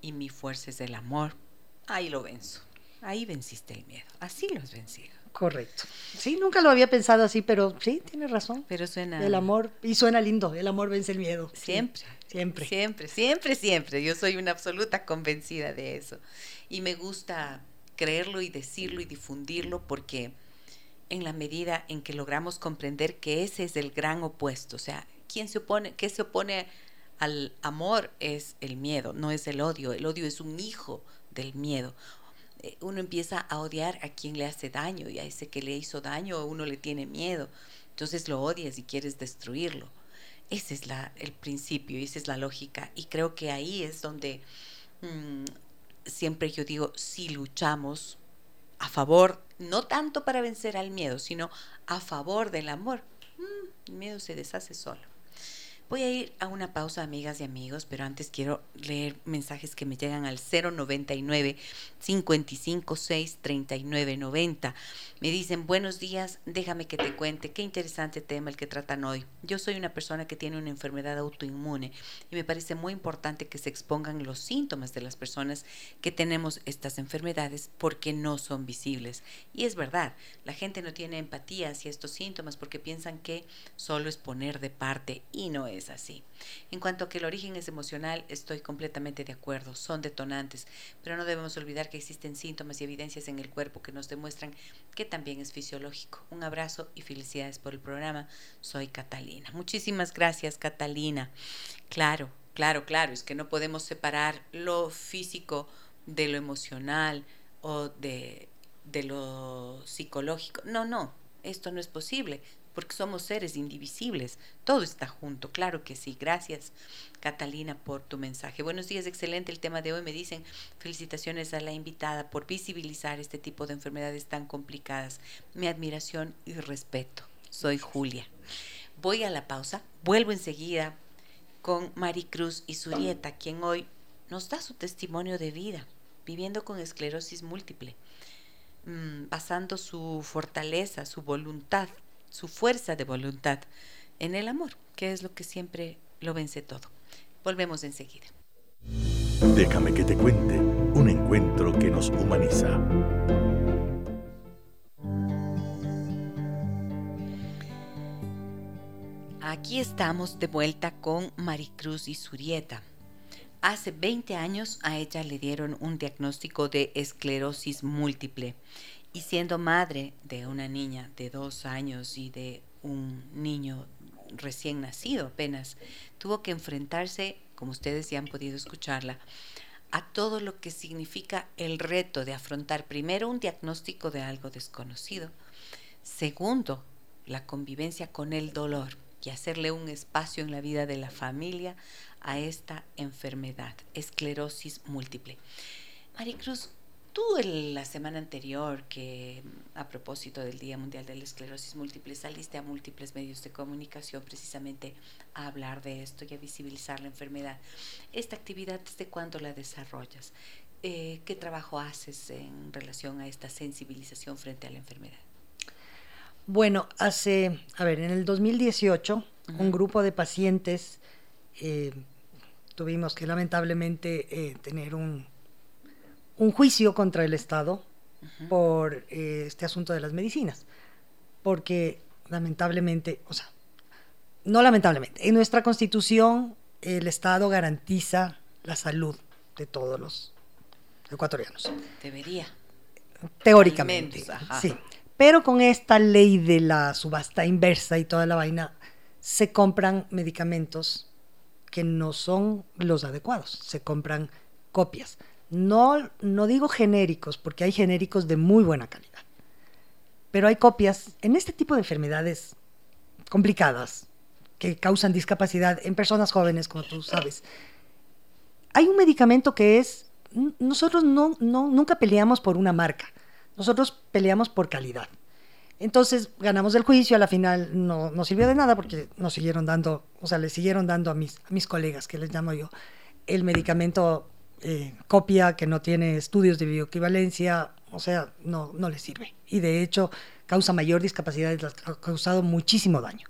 y mi fuerza es el amor. Ahí lo venzo. Ahí venciste el miedo. Así lo has vencido. Correcto. Sí, nunca lo había pensado así, pero sí, tienes razón. Pero suena. El amor, y suena lindo, el amor vence el miedo. Siempre. siempre. Siempre, siempre, siempre. Yo soy una absoluta convencida de eso. Y me gusta creerlo y decirlo y difundirlo porque en la medida en que logramos comprender que ese es el gran opuesto, o sea, ¿quién se opone, qué se opone al amor es el miedo, no es el odio. El odio es un hijo del miedo. Eh, uno empieza a odiar a quien le hace daño y a ese que le hizo daño uno le tiene miedo. Entonces lo odias y quieres destruirlo. Ese es la, el principio y esa es la lógica. Y creo que ahí es donde mm, siempre yo digo, si luchamos a favor, no tanto para vencer al miedo, sino a favor del amor, mm, el miedo se deshace solo. Voy a ir a una pausa, amigas y amigos, pero antes quiero leer mensajes que me llegan al 099 556 3990. Me dicen, buenos días, déjame que te cuente, qué interesante tema el que tratan hoy. Yo soy una persona que tiene una enfermedad autoinmune y me parece muy importante que se expongan los síntomas de las personas que tenemos estas enfermedades porque no son visibles. Y es verdad, la gente no tiene empatía hacia estos síntomas porque piensan que solo es poner de parte y no es así. En cuanto a que el origen es emocional, estoy completamente de acuerdo, son detonantes, pero no debemos olvidar que existen síntomas y evidencias en el cuerpo que nos demuestran que también es fisiológico. Un abrazo y felicidades por el programa. Soy Catalina. Muchísimas gracias, Catalina. Claro, claro, claro, es que no podemos separar lo físico de lo emocional o de, de lo psicológico. No, no, esto no es posible porque somos seres indivisibles. Todo está junto, claro que sí. Gracias, Catalina, por tu mensaje. Buenos días, excelente el tema de hoy. Me dicen felicitaciones a la invitada por visibilizar este tipo de enfermedades tan complicadas. Mi admiración y respeto. Soy Julia. Voy a la pausa, vuelvo enseguida con Maricruz y Surieta, quien hoy nos da su testimonio de vida, viviendo con esclerosis múltiple, mm, basando su fortaleza, su voluntad su fuerza de voluntad en el amor, que es lo que siempre lo vence todo. Volvemos enseguida. Déjame que te cuente un encuentro que nos humaniza. Aquí estamos de vuelta con Maricruz y Surieta. Hace 20 años a ella le dieron un diagnóstico de esclerosis múltiple y siendo madre de una niña de dos años y de un niño recién nacido apenas, tuvo que enfrentarse, como ustedes ya han podido escucharla, a todo lo que significa el reto de afrontar primero un diagnóstico de algo desconocido, segundo, la convivencia con el dolor y hacerle un espacio en la vida de la familia a esta enfermedad, esclerosis múltiple. Maricruz, Tú la semana anterior, que a propósito del Día Mundial de la Esclerosis Múltiple, saliste a múltiples medios de comunicación precisamente a hablar de esto y a visibilizar la enfermedad. ¿Esta actividad desde cuándo la desarrollas? Eh, ¿Qué trabajo haces en relación a esta sensibilización frente a la enfermedad? Bueno, hace, a ver, en el 2018, un grupo de pacientes eh, tuvimos que lamentablemente eh, tener un un juicio contra el Estado por eh, este asunto de las medicinas. Porque lamentablemente, o sea, no lamentablemente, en nuestra constitución el Estado garantiza la salud de todos los ecuatorianos. Debería. Teóricamente. sí. Pero con esta ley de la subasta inversa y toda la vaina, se compran medicamentos que no son los adecuados, se compran copias. No, no digo genéricos, porque hay genéricos de muy buena calidad. Pero hay copias en este tipo de enfermedades complicadas que causan discapacidad en personas jóvenes, como tú sabes. Hay un medicamento que es, nosotros no, nunca peleamos por una marca, nosotros peleamos por calidad. Entonces ganamos el juicio, a la final no, no sirvió de nada porque nos siguieron dando, o sea, le siguieron dando a mis, a mis colegas, que les llamo yo, el medicamento eh, copia que no tiene estudios de bioequivalencia, o sea, no, no le sirve. Y de hecho causa mayor discapacidad, ha causado muchísimo daño.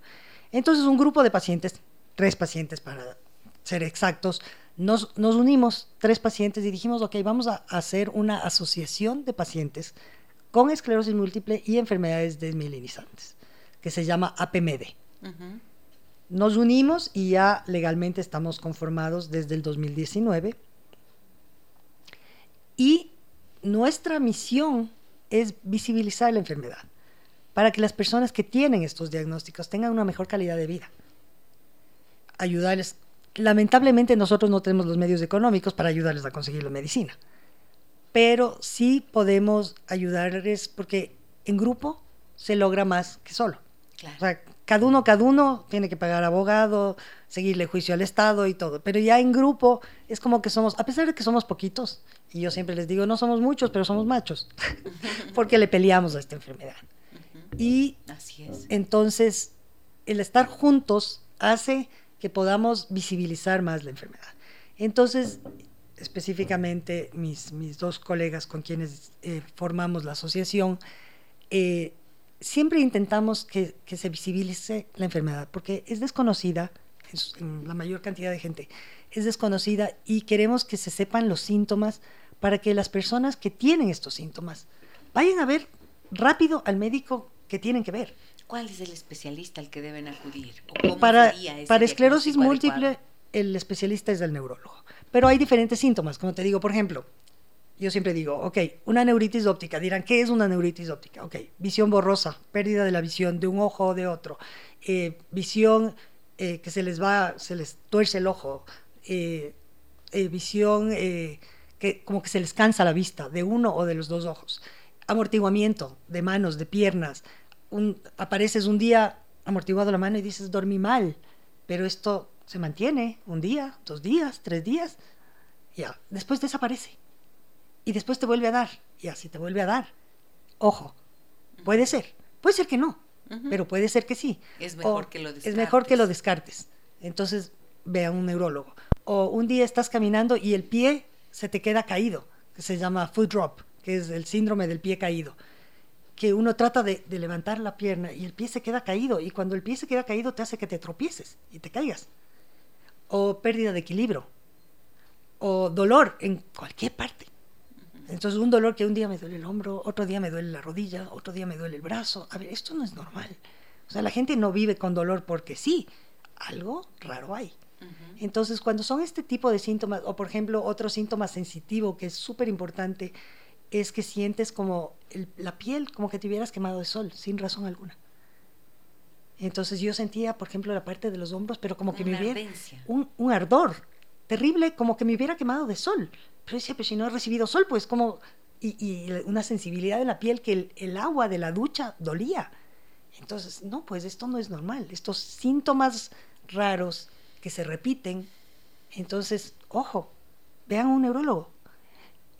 Entonces un grupo de pacientes, tres pacientes para ser exactos, nos, nos unimos, tres pacientes, y dijimos, ok, vamos a hacer una asociación de pacientes con esclerosis múltiple y enfermedades desmielinizantes, que se llama APMD. Nos unimos y ya legalmente estamos conformados desde el 2019 y nuestra misión es visibilizar la enfermedad para que las personas que tienen estos diagnósticos tengan una mejor calidad de vida. Ayudarles. Lamentablemente nosotros no tenemos los medios económicos para ayudarles a conseguir la medicina, pero sí podemos ayudarles porque en grupo se logra más que solo. O sea, cada uno, cada uno tiene que pagar abogado, seguirle juicio al Estado y todo. Pero ya en grupo es como que somos, a pesar de que somos poquitos, y yo siempre les digo, no somos muchos, pero somos machos, porque le peleamos a esta enfermedad. Y Así es. entonces el estar juntos hace que podamos visibilizar más la enfermedad. Entonces, específicamente mis, mis dos colegas con quienes eh, formamos la asociación, eh, siempre intentamos que, que, se visibilice la enfermedad, porque es desconocida en, la mayor cantidad de gente, es desconocida y queremos que se sepan los síntomas para que las personas que tienen estos síntomas vayan a ver rápido al médico que tienen que ver. ¿Cuál es el especialista al que deben acudir? para, para esclerosis múltiple, el especialista es el neurólogo. Pero hay diferentes síntomas, como te digo, por ejemplo, yo siempre digo, ok, una neuritis óptica, dirán, ¿qué es una neuritis óptica? Ok, visión borrosa, pérdida de la visión de un ojo o de otro, eh, visión eh, que se les va, se les tuerce el ojo, eh, visión que como que se les cansa la vista de uno o de los dos ojos, amortiguamiento de manos, de piernas, apareces un día amortiguado la mano y dices, dormí mal, pero esto se mantiene un día, dos días, tres días, ya, después desaparece y después te vuelve a dar, y así te vuelve a dar. Ojo, puede ser, puede ser que no, pero puede ser que sí. Es mejor que lo descartes. Es mejor que lo descartes. Entonces, ve a un neurólogo. O un día estás caminando y el pie se te queda caído, que se llama foot drop, que es el síndrome del pie caído. Que uno trata de, de levantar la pierna y el pie se queda caído, y cuando el pie se queda caído te hace que te tropieces y te caigas. O pérdida de equilibrio. O dolor en cualquier parte entonces, un dolor que un día me duele el hombro, otro día me duele la rodilla, otro día me duele el brazo. A ver, esto no es normal. O sea, la gente no vive con dolor porque sí, algo raro hay. Entonces, cuando son este tipo de síntomas, o por ejemplo, otro síntoma sensitivo que es súper importante, es que sientes como la piel, como que te hubieras quemado de sol, sin razón alguna. Entonces yo sentía, por ejemplo, la parte de los hombros, pero como que me hubiera un, un, ardor terrible, como que me hubiera quemado de sol. Pero decía, pero si no he recibido sol, pues como... Y, una sensibilidad en la piel que el, agua de la ducha dolía. Entonces, no, pues esto no es normal. Estos síntomas raros que se repiten. Entonces, ojo, vean a un neurólogo.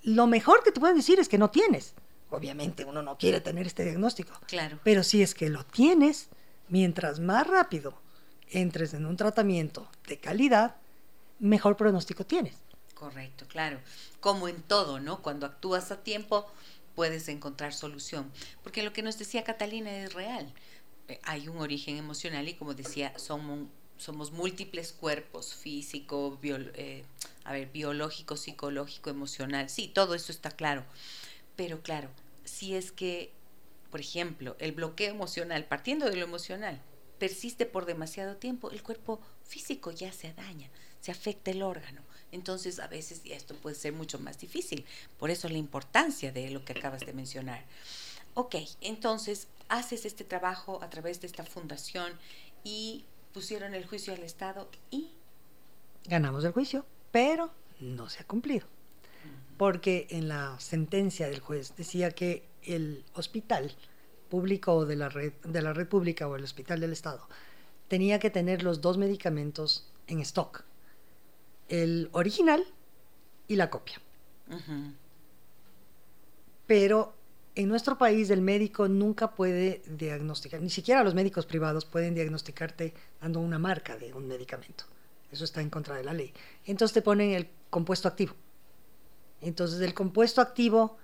lo mejor que te pueden decir es que no tienes. Obviamente uno no quiere tener este diagnóstico. Claro. Pero si es que lo tienes, mientras más rápido entres en un tratamiento de calidad, mejor pronóstico tienes. Correcto, claro. Como en todo, ¿no? Cuando actúas a tiempo, puedes encontrar solución. Porque lo que nos decía Catalina es real. Eh, hay un origen emocional y como decía, somos, múltiples cuerpos, físico, eh, a ver, biológico, psicológico, emocional. Sí, todo eso está claro. Pero claro, si es que, por ejemplo, el bloqueo emocional, partiendo de lo emocional, persiste por demasiado tiempo, el cuerpo físico ya se daña, se afecta el órgano. Entonces, a veces esto puede ser mucho más difícil. Por eso la importancia de lo que acabas de mencionar. Ok, entonces haces este trabajo a través de esta fundación y pusieron el juicio al Estado y... Ganamos el juicio, pero no se ha cumplido. Porque en la sentencia del juez decía que el hospital público de la red, de la red pública o el hospital del Estado tenía que tener los dos medicamentos en stock. El original y la copia. Pero en nuestro país el médico nunca puede diagnosticar, ni siquiera los médicos privados pueden diagnosticarte dando una marca de un medicamento. Eso está en contra de la ley. Entonces te ponen el compuesto activo. Entonces el compuesto activo,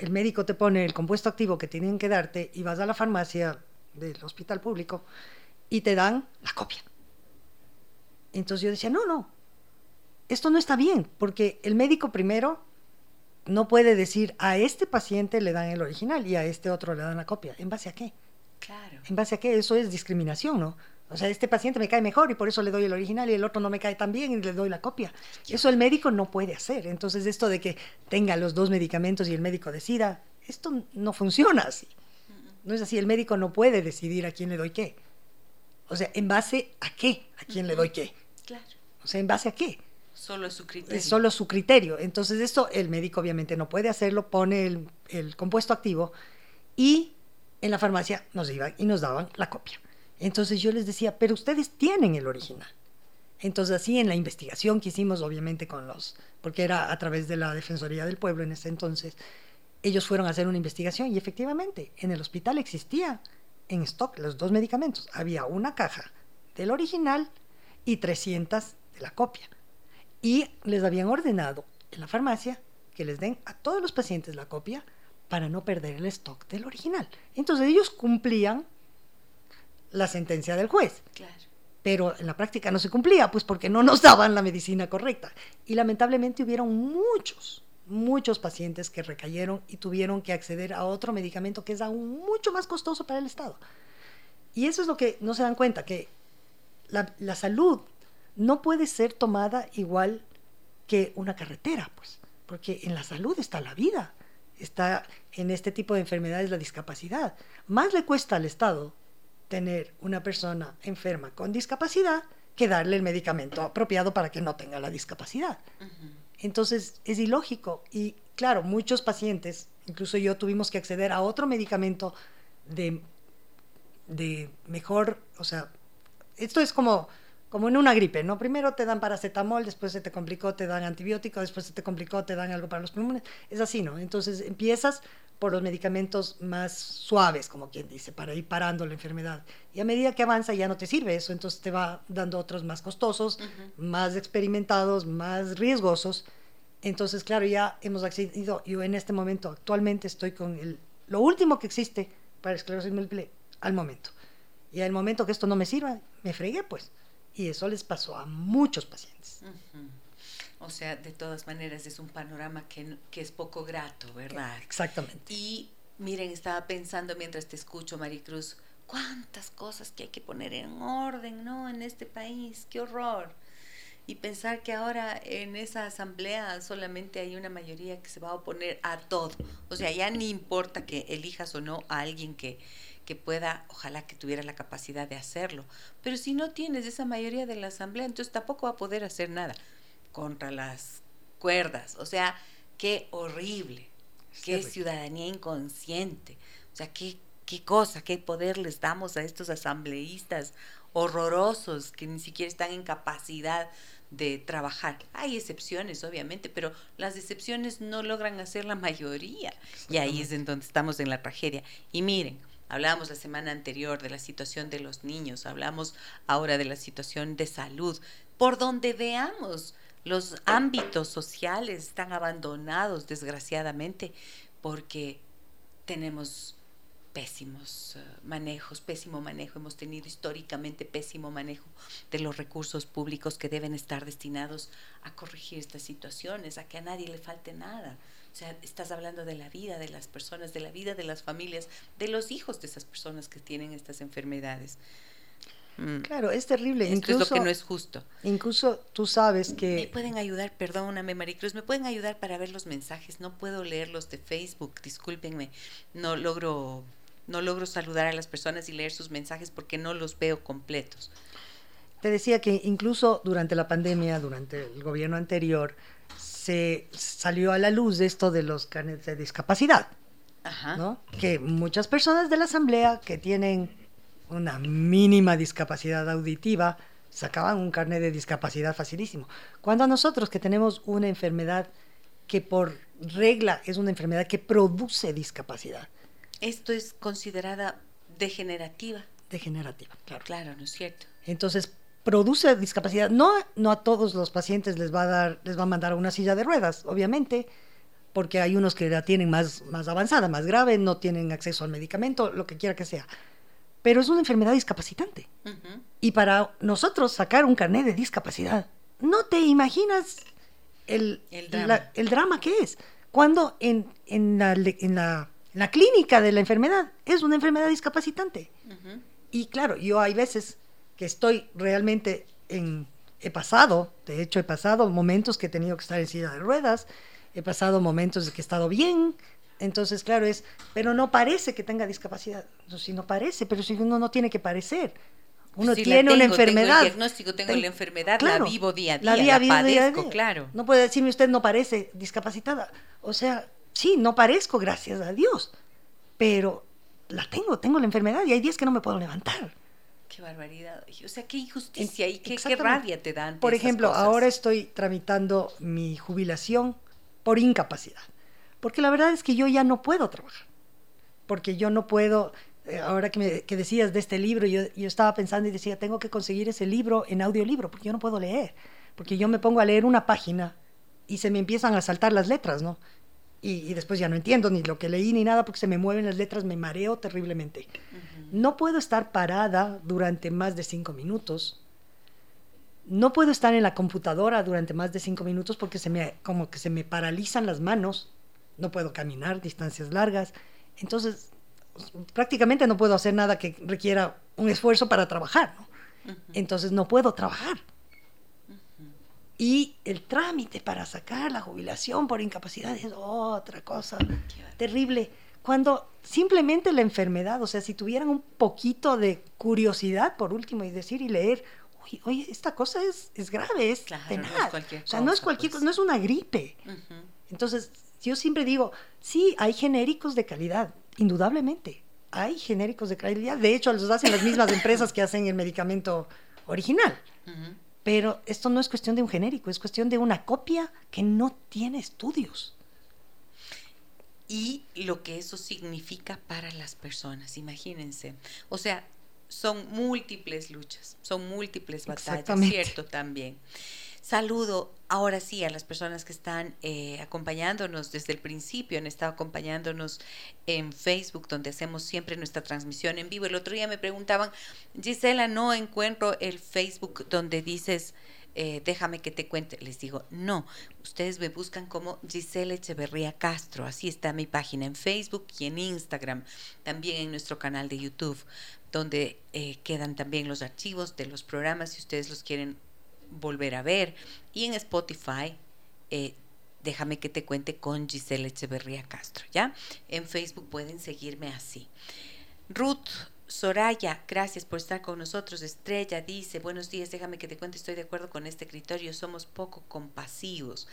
el médico te pone el compuesto activo que tienen que darte y vas a la farmacia del hospital público y te dan la copia. Entonces yo decía, no, no, esto no está bien, porque el médico primero no puede decir a este paciente le dan el original y a este otro le dan la copia. ¿En base a qué? Claro. ¿En base a qué? Eso es discriminación, ¿no? O sea, este paciente me cae mejor y por eso le doy el original y el otro no me cae tan bien y le doy la copia. Eso el médico no puede hacer. Entonces, esto de que tenga los dos medicamentos y el médico decida, esto no funciona así. No es así, el médico no puede decidir a quién le doy qué. O sea, ¿en base a qué? ¿A quién le doy qué? Claro. O sea, ¿en base a qué? Solo su criterio. Es solo su criterio. Entonces, esto el médico obviamente no puede hacerlo, pone el, compuesto activo y en la farmacia nos iban y nos daban la copia. Entonces yo les decía, pero ustedes tienen el original. Entonces así en la investigación que hicimos, obviamente con los, porque era a través de la Defensoría del Pueblo en ese entonces, ellos fueron a hacer una investigación y efectivamente en el hospital existía en stock los dos medicamentos. Había una caja del original y 300 de la copia y les habían ordenado en la farmacia que les den a todos los pacientes la copia para no perder el stock del original. Entonces ellos cumplían la sentencia del juez. Claro. Pero en la práctica no se cumplía, pues porque no nos daban la medicina correcta. Y lamentablemente hubieron muchos, muchos pacientes que recayeron y tuvieron que acceder a otro medicamento que es aún mucho más costoso para el Estado. Y eso es lo que no se dan cuenta, que la, la salud no puede ser tomada igual que una carretera, pues, porque en la salud está la vida, está en este tipo de enfermedades la discapacidad. Más le cuesta al Estado tener una persona enferma con discapacidad que darle el medicamento apropiado para que no tenga la discapacidad. Entonces es ilógico y claro, muchos pacientes, incluso yo tuvimos que acceder a otro medicamento de, de mejor, o sea, esto es como como en una gripe, ¿no? Primero te dan paracetamol, después se te complicó, te dan antibiótico, después se te complicó, te dan algo para los pulmones. Es así, ¿no? Entonces empiezas por los medicamentos más suaves, como quien dice, para ir parando la enfermedad. Y a medida que avanza ya no te sirve eso, entonces te va dando otros más costosos, más experimentados, más riesgosos. Entonces, claro, ya hemos accedido, yo en este momento actualmente estoy con el, lo último que existe para esclerosis múltiple al momento. Y al momento que esto no me sirva, me fregué, pues. Y eso les pasó a muchos pacientes. O sea, de todas maneras es un panorama que, que, es poco grato, ¿verdad? Exactamente. Y miren, estaba pensando mientras te escucho, Maricruz, cuántas cosas que hay que poner en orden, ¿no? En este país, qué horror. Y pensar que ahora en esa asamblea solamente hay una mayoría que se va a oponer a todo. O sea, ya ni importa que elijas o no a alguien que, que pueda, ojalá que tuviera la capacidad de hacerlo. Pero si no tienes esa mayoría de la asamblea, entonces tampoco va a poder hacer nada contra las cuerdas. O sea, qué horrible, qué ciudadanía inconsciente. O sea, qué, qué cosa, qué poder les damos a estos asambleístas horrorosos que ni siquiera están en capacidad de trabajar. Hay excepciones, obviamente, pero las excepciones no logran hacer la mayoría. Y ahí es en donde estamos en la tragedia. Y miren, hablábamos la semana anterior de la situación de los niños, hablamos ahora de la situación de salud. Por donde veamos, los ámbitos sociales están abandonados, desgraciadamente, porque tenemos pésimos eh, manejos, pésimo manejo, hemos tenido históricamente pésimo manejo de los recursos públicos que deben estar destinados a corregir estas situaciones, a que a nadie le falte nada. O sea, estás hablando de la vida de las personas, de la vida de las familias, de los hijos de esas personas que tienen estas enfermedades. Mm. Claro, es terrible. Esto incluso, es lo que no es justo. Incluso tú sabes que... Me pueden ayudar, perdóname Maricruz, me pueden ayudar para ver los mensajes. No puedo leerlos de Facebook, discúlpenme. No logro no logro saludar a las personas y leer sus mensajes porque no los veo completos. Te decía que incluso durante la pandemia, durante el gobierno anterior, se salió a la luz esto de los carnets de discapacidad. ¿no? Que muchas personas de la asamblea que tienen una mínima discapacidad auditiva sacaban un carnet de discapacidad facilísimo. Cuando a nosotros que tenemos una enfermedad que por regla es una enfermedad que produce discapacidad, esto es considerada degenerativa. Degenerativa, claro. Claro, ¿no es cierto? Entonces, produce discapacidad. No, no a todos los pacientes les va a dar, les va a mandar una silla de ruedas, obviamente, porque hay unos que la tienen más, más avanzada, más grave, no tienen acceso al medicamento, lo que quiera que sea. Pero es una enfermedad discapacitante. Y para nosotros sacar un carnet de discapacidad, no te imaginas el, el, drama. que es. Cuando en, en, la, en la la clínica de la enfermedad es una enfermedad discapacitante. Y claro, yo hay veces que estoy realmente en... He pasado, de hecho he pasado momentos que he tenido que estar en silla de ruedas, he pasado momentos de que he estado bien, entonces claro es, pero no parece que tenga discapacidad, si no parece, pero si uno no tiene que parecer. Uno tiene una enfermedad. Tengo el diagnóstico, tengo la enfermedad, la vivo día a día, la, padezco, claro. No puede decirme usted no parece discapacitada. O sea, sí, no parezco, gracias a Dios, pero la tengo, tengo la enfermedad y hay días que no me puedo levantar. Qué barbaridad. O sea, qué injusticia y qué, rabia te dan. Por ejemplo, ahora estoy tramitando mi jubilación por incapacidad. Porque la verdad es que yo ya no puedo trabajar. Porque yo no puedo, eh, ahora que, me, que decías de este libro, yo, yo, estaba pensando y decía, tengo que conseguir ese libro en audiolibro, porque yo no puedo leer. Porque yo me pongo a leer una página y se me empiezan a saltar las letras, ¿no? Y, después ya no entiendo ni lo que leí ni nada porque se me mueven las letras, me mareo terriblemente. No puedo estar parada durante más de cinco minutos. No puedo estar en la computadora durante más de cinco minutos porque se me, como que se me paralizan las manos. No puedo caminar distancias largas. Entonces, prácticamente no puedo hacer nada que requiera un esfuerzo para trabajar. Entonces, no puedo trabajar. Y el trámite para sacar la jubilación por incapacidad es otra cosa terrible. Cuando simplemente la enfermedad, o sea, si tuvieran un poquito de curiosidad, por último, y decir y leer, oye, esta cosa es, es grave, es claro, No es cualquier o sea, no es cualquier pues. cosa, no es una gripe. Entonces, yo siempre digo, sí, hay genéricos de calidad, indudablemente. Hay genéricos de calidad. De hecho, los hacen las mismas empresas que hacen el medicamento original. Pero esto no es cuestión de un genérico, es cuestión de una copia que no tiene estudios. Y lo que eso significa para las personas, imagínense. O sea, son múltiples luchas, son múltiples batallas, ¿cierto? También. Saludo ahora sí a las personas que están eh, acompañándonos desde el principio, han estado acompañándonos en Facebook, donde hacemos siempre nuestra transmisión en vivo. El otro día me preguntaban, Gisela, no encuentro el Facebook donde dices, eh, déjame que te cuente. Les digo, no, ustedes me buscan como Gisela Echeverría Castro, así está mi página en Facebook y en Instagram, también en nuestro canal de YouTube, donde eh, quedan también los archivos de los programas si ustedes los quieren volver a ver. Y en Spotify, eh, déjame que te cuente con Giselle Echeverría Castro, ¿ya? En Facebook pueden seguirme así. Ruth Soraya, gracias por estar con nosotros. Estrella dice, buenos días, déjame que te cuente, estoy de acuerdo con este criterio, somos poco compasivos.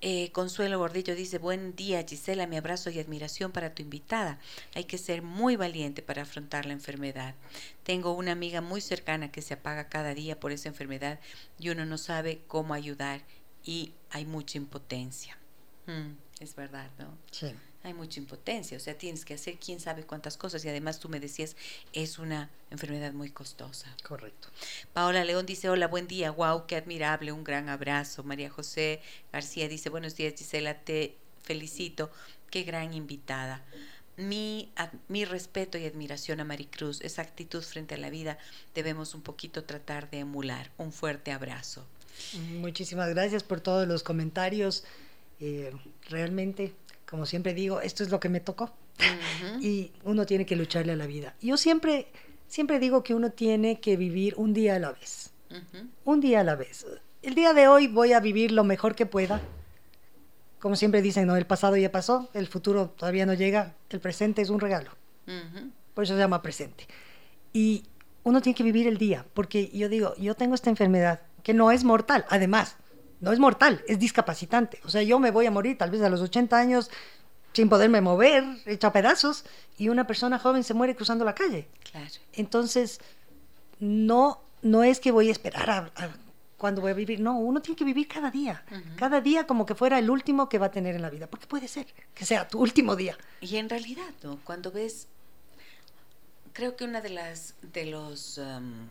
Eh, Consuelo Gordillo dice, buen día Gisela, mi abrazo y admiración para tu invitada. Hay que ser muy valiente para afrontar la enfermedad. Tengo una amiga muy cercana que se apaga cada día por esa enfermedad y uno no sabe cómo ayudar y hay mucha impotencia. Mm, es verdad, ¿no? Sí. Hay mucha impotencia, o sea, tienes que hacer quién sabe cuántas cosas y además tú me decías, es una enfermedad muy costosa. Correcto. Paola León dice, hola, buen día, wow, qué admirable, un gran abrazo. María José García dice, buenos días Gisela, te felicito, qué gran invitada. Mi, mi respeto y admiración a Maricruz, esa actitud frente a la vida debemos un poquito tratar de emular. Un fuerte abrazo. Muchísimas gracias por todos los comentarios. Eh, realmente como siempre digo, esto es lo que me tocó. Y uno tiene que lucharle a la vida. Yo siempre, siempre digo que uno tiene que vivir un día a la vez. Un día a la vez. El día de hoy voy a vivir lo mejor que pueda. Como siempre dicen, no, el pasado ya pasó, el futuro todavía no llega, el presente es un regalo. Por eso se llama presente. Y uno tiene que vivir el día, porque yo digo, yo tengo esta enfermedad que no es mortal, además, no es mortal, es discapacitante. O sea, yo me voy a morir tal vez a los 80 años sin poderme mover, hecho a pedazos, y una persona joven se muere cruzando la calle. Claro. Entonces, no, no es que voy a esperar a, cuando voy a vivir, no, uno tiene que vivir cada día, cada día como que fuera el último que va a tener en la vida, porque puede ser que sea tu último día. Y en realidad, ¿no? Cuando ves, creo que una de las, de los... Um,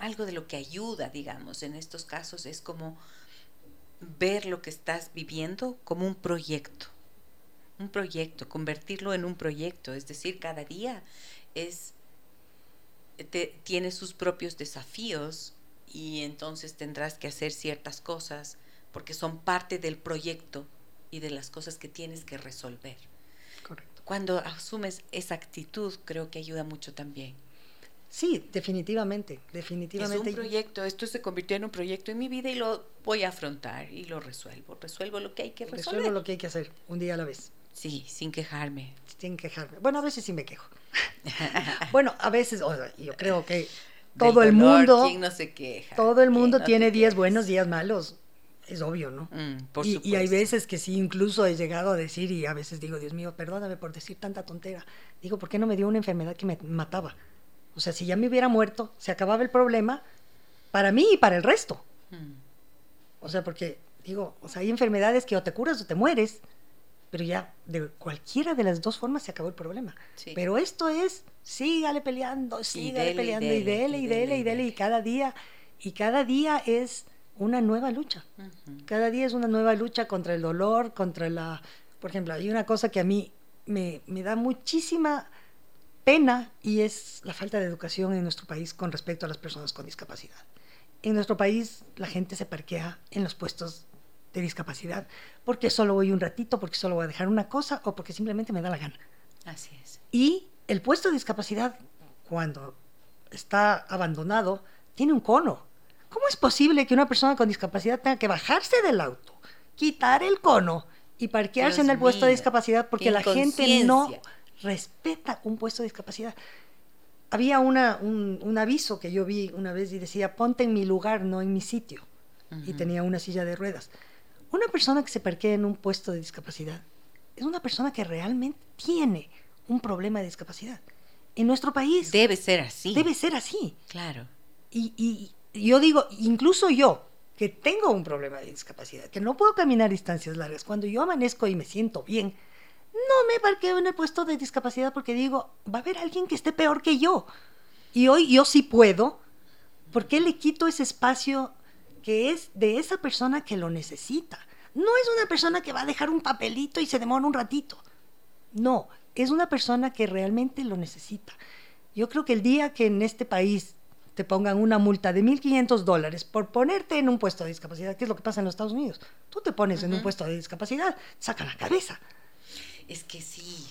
algo de lo que ayuda, digamos, en estos casos es como ver lo que estás viviendo como un proyecto, un proyecto, convertirlo en un proyecto, es decir, cada día es tiene sus propios desafíos y entonces tendrás que hacer ciertas cosas porque son parte del proyecto y de las cosas que tienes que resolver. Correcto. Cuando asumes esa actitud, creo que ayuda mucho también. Sí, definitivamente, definitivamente. Es un proyecto, esto se convirtió en un proyecto en mi vida y lo voy a afrontar y lo resuelvo, resuelvo lo que hay que resolver. Resuelvo lo que hay que hacer, un día a la vez. Sí, sin quejarme. Sin quejarme. Bueno, a veces sí me quejo. bueno, a veces, yo creo que todo el mundo... ¿Quién no se queja? Todo el mundo tiene días buenos, días malos. Es obvio, ¿no? Mm, por y, y hay veces que sí, incluso he llegado a decir, y a veces digo, Dios mío, perdóname por decir tanta tontera. Digo, ¿por qué no me dio una enfermedad que me mataba? O sea, si ya me hubiera muerto, se acababa el problema para mí y para el resto. Hmm. O sea, porque digo, o sea, hay enfermedades que o te curas o te mueres, pero ya de cualquiera de las dos formas se acabó el problema. Pero esto es, sígale peleando, sígale peleando y dele y dele y dele y cada día, y cada día es una nueva lucha. Cada día es una nueva lucha contra el dolor, contra la... Por ejemplo, hay una cosa que a mí me, me da muchísima pena y es la falta de educación en nuestro país con respecto a las personas con discapacidad. En nuestro país la gente se parquea en los puestos de discapacidad porque solo voy un ratito, porque solo voy a dejar una cosa o porque simplemente me da la gana. Así es. Y el puesto de discapacidad, cuando está abandonado, tiene un cono. ¿Cómo es posible que una persona con discapacidad tenga que bajarse del auto, quitar el cono y parquearse en el puesto de discapacidad porque la gente no respeta un puesto de discapacidad. Había una, un, aviso que yo vi una vez y decía, ponte en mi lugar, no en mi sitio. Y tenía una silla de ruedas. Una persona que se parquea en un puesto de discapacidad es una persona que realmente tiene un problema de discapacidad. En nuestro país... Debe ser así. Debe ser así. Claro. Y, y yo digo, incluso yo, que tengo un problema de discapacidad, que no puedo caminar distancias largas, cuando yo amanezco y me siento bien, no me parqueo en el puesto de discapacidad porque digo, va a haber alguien que esté peor que yo. Y hoy yo sí puedo. ¿Por qué le quito ese espacio que es de esa persona que lo necesita? No es una persona que va a dejar un papelito y se demora un ratito. No, es una persona que realmente lo necesita. Yo creo que el día que en este país te pongan una multa de 1.500 dólares por ponerte en un puesto de discapacidad, ¿qué es lo que pasa en los Estados Unidos? Tú te pones en un puesto de discapacidad, saca la cabeza. Es que sí,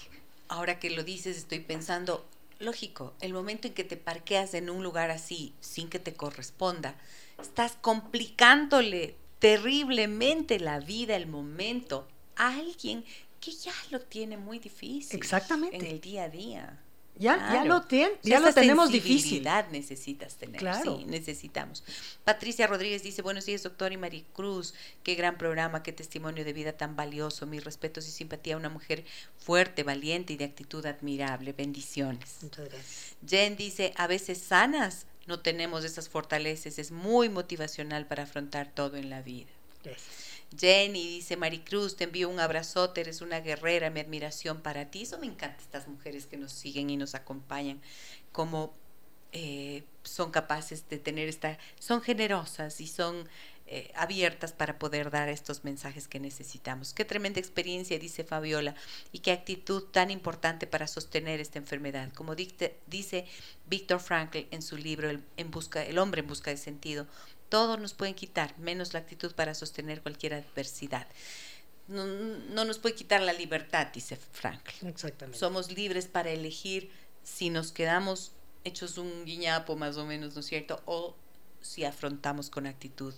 ahora que lo dices estoy pensando, lógico, el momento en que te parqueas en un lugar así, sin que te corresponda, estás complicándole terriblemente la vida, el momento, a alguien que ya lo tiene muy difícil. Exactamente. En el día a día. Ya, ya lo, tiene, ya lo tenemos difícil. necesitas tener. Sí, necesitamos. Patricia Rodríguez dice, buenos días, doctor y Maricruz. Qué gran programa, qué testimonio de vida tan valioso. Mis respetos y simpatía a una mujer fuerte, valiente y de actitud admirable. Bendiciones. Muchas gracias. Jen dice, a veces sanas no tenemos esas fortalezas. Es muy motivacional para afrontar todo en la vida. Gracias. Jenny dice, Maricruz, te envío un abrazote, eres una guerrera, mi admiración para ti. Eso me encanta, estas mujeres que nos siguen y nos acompañan, como eh, son capaces de tener esta, son generosas y son eh, abiertas para poder dar estos mensajes que necesitamos. Qué tremenda experiencia, dice Fabiola, y qué actitud tan importante para sostener esta enfermedad. Como dice Víctor Frankl en su libro en busca, el hombre en busca de sentido, todo nos pueden quitar, menos la actitud para sostener cualquier adversidad. No, nos puede quitar la libertad, dice Franklin. Exactamente. Somos libres para elegir si nos quedamos hechos un guiñapo más o menos, ¿no es cierto? O si afrontamos con actitud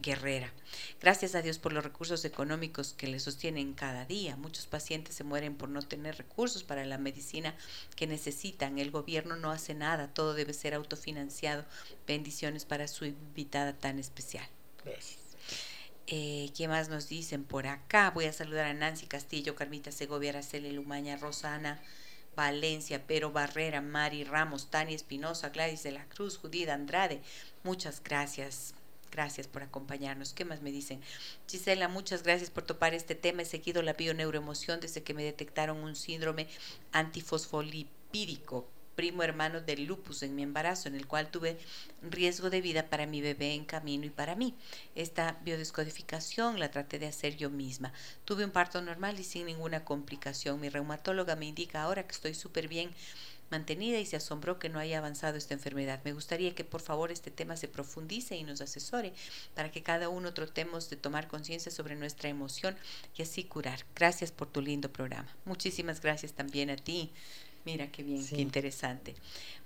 guerrera. Gracias a Dios por los recursos económicos que le sostienen cada día. Muchos pacientes se mueren por no tener recursos para la medicina que necesitan. El gobierno no hace nada, todo debe ser autofinanciado. Bendiciones para su invitada tan especial. Eh, ¿Qué más nos dicen por acá? Voy a saludar a Nancy Castillo, Carmita Segovia, Araceli Lumaña, Rosana. Valencia, Pero Barrera, Mari Ramos, Tania Espinosa, Gladys de la Cruz, Judith Andrade. Muchas gracias. Gracias por acompañarnos. ¿Qué más me dicen? Gisela, muchas gracias por topar este tema. He seguido la bioneuroemoción desde que me detectaron un síndrome antifosfolipídico primo hermano del lupus en mi embarazo, en el cual tuve riesgo de vida para mi bebé en camino y para mí. Esta biodescodificación la traté de hacer yo misma. Tuve un parto normal y sin ninguna complicación. Mi reumatóloga me indica ahora que estoy súper bien mantenida y se asombró que no haya avanzado esta enfermedad. Me gustaría que por favor este tema se profundice y nos asesore para que cada uno tratemos de tomar conciencia sobre nuestra emoción y así curar. Gracias por tu lindo programa. Muchísimas gracias también a ti. Mira qué bien, qué interesante.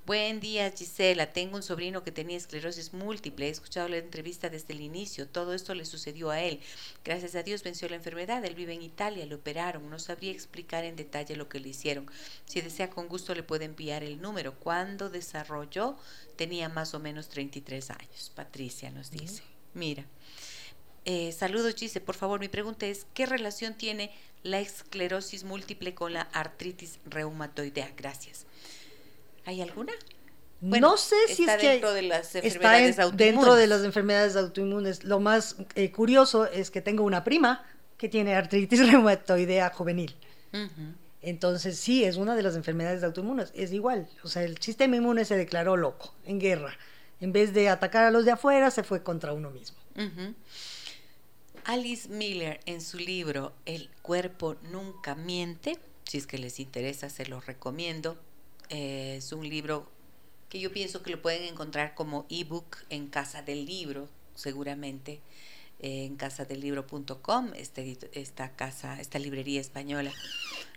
Buen día, Gisela. Tengo un sobrino que tenía esclerosis múltiple. He escuchado la entrevista desde el inicio. Todo esto le sucedió a él. Gracias a Dios venció la enfermedad. Él vive en Italia. Le operaron. No sabría explicar en detalle lo que le hicieron. Si desea, con gusto le puede enviar el número. Cuando desarrolló, tenía más o menos 33 años. Patricia nos dice. Mira. Eh, saludos, Gise. Por favor, mi pregunta es, ¿qué relación tiene la esclerosis múltiple con la artritis reumatoidea? Gracias. ¿Hay alguna? no sé si es que dentro de las enfermedades está dentro de las enfermedades autoinmunes. Lo más eh, curioso es que tengo una prima que tiene artritis reumatoidea juvenil. Entonces sí, es una de las enfermedades autoinmunes. Es igual, o sea, el sistema inmune se declaró loco, en guerra. En vez de atacar a los de afuera, se fue contra uno mismo. Alice Miller en su libro El cuerpo nunca miente, si es que les interesa, se lo recomiendo es un libro que yo pienso que lo pueden encontrar como ebook en Casa del Libro, seguramente en casadelibro.com, este, esta casa, esta librería española.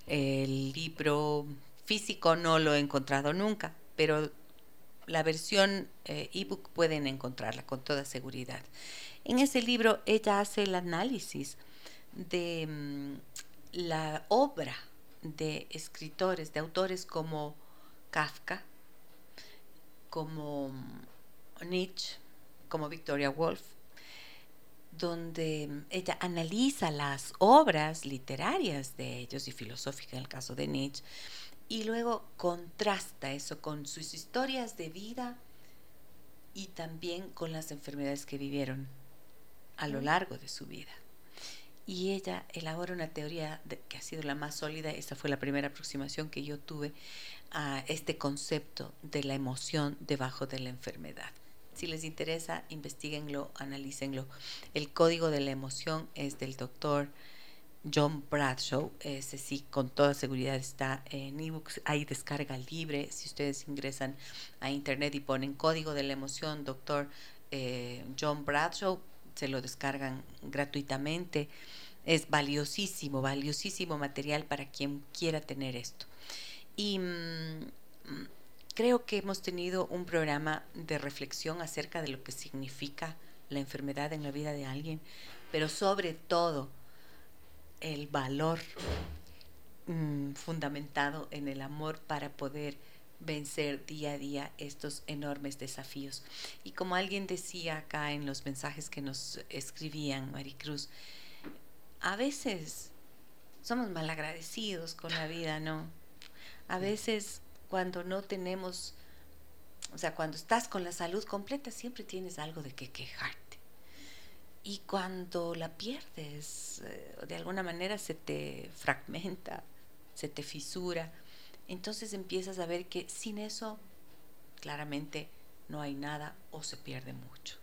El libro físico no lo he encontrado nunca, pero la versión eh, ebook pueden encontrarla con toda seguridad. En ese libro ella hace el análisis de mm, la obra de escritores, de autores como Kafka, como Nietzsche, como Victoria Woolf, donde ella analiza las obras literarias de ellos y filosóficas en el caso de Nietzsche, y luego contrasta eso con sus historias de vida y también con las enfermedades que vivieron a lo largo de su vida. Y ella elabora una teoría que ha sido la más sólida, esa fue la primera aproximación que yo tuve a este concepto de la emoción debajo de la enfermedad. Si les interesa, investiguenlo, analícenlo. El código de la emoción es del doctor John Bradshaw. Ese sí, con toda seguridad está en ebooks. Hay descarga libre. Si ustedes ingresan a internet y ponen código de la emoción, doctor eh, John Bradshaw, se lo descargan gratuitamente. Es valiosísimo, valiosísimo material para quien quiera tener esto. Y mm, creo que hemos tenido un programa de reflexión acerca de lo que significa la enfermedad en la vida de alguien, pero sobre todo el valor mm, fundamentado en el amor para poder vencer día a día estos enormes desafíos. Y como alguien decía acá en los mensajes que nos escribían, Maricruz, a veces somos malagradecidos con la vida, ¿no? A veces cuando no tenemos, o sea, cuando estás con la salud completa, siempre tienes algo de que quejarte. Y cuando la pierdes, eh, de alguna manera se te fragmenta, se te fisura entonces empiezas a ver que sin eso claramente no hay nada o se pierde mucho.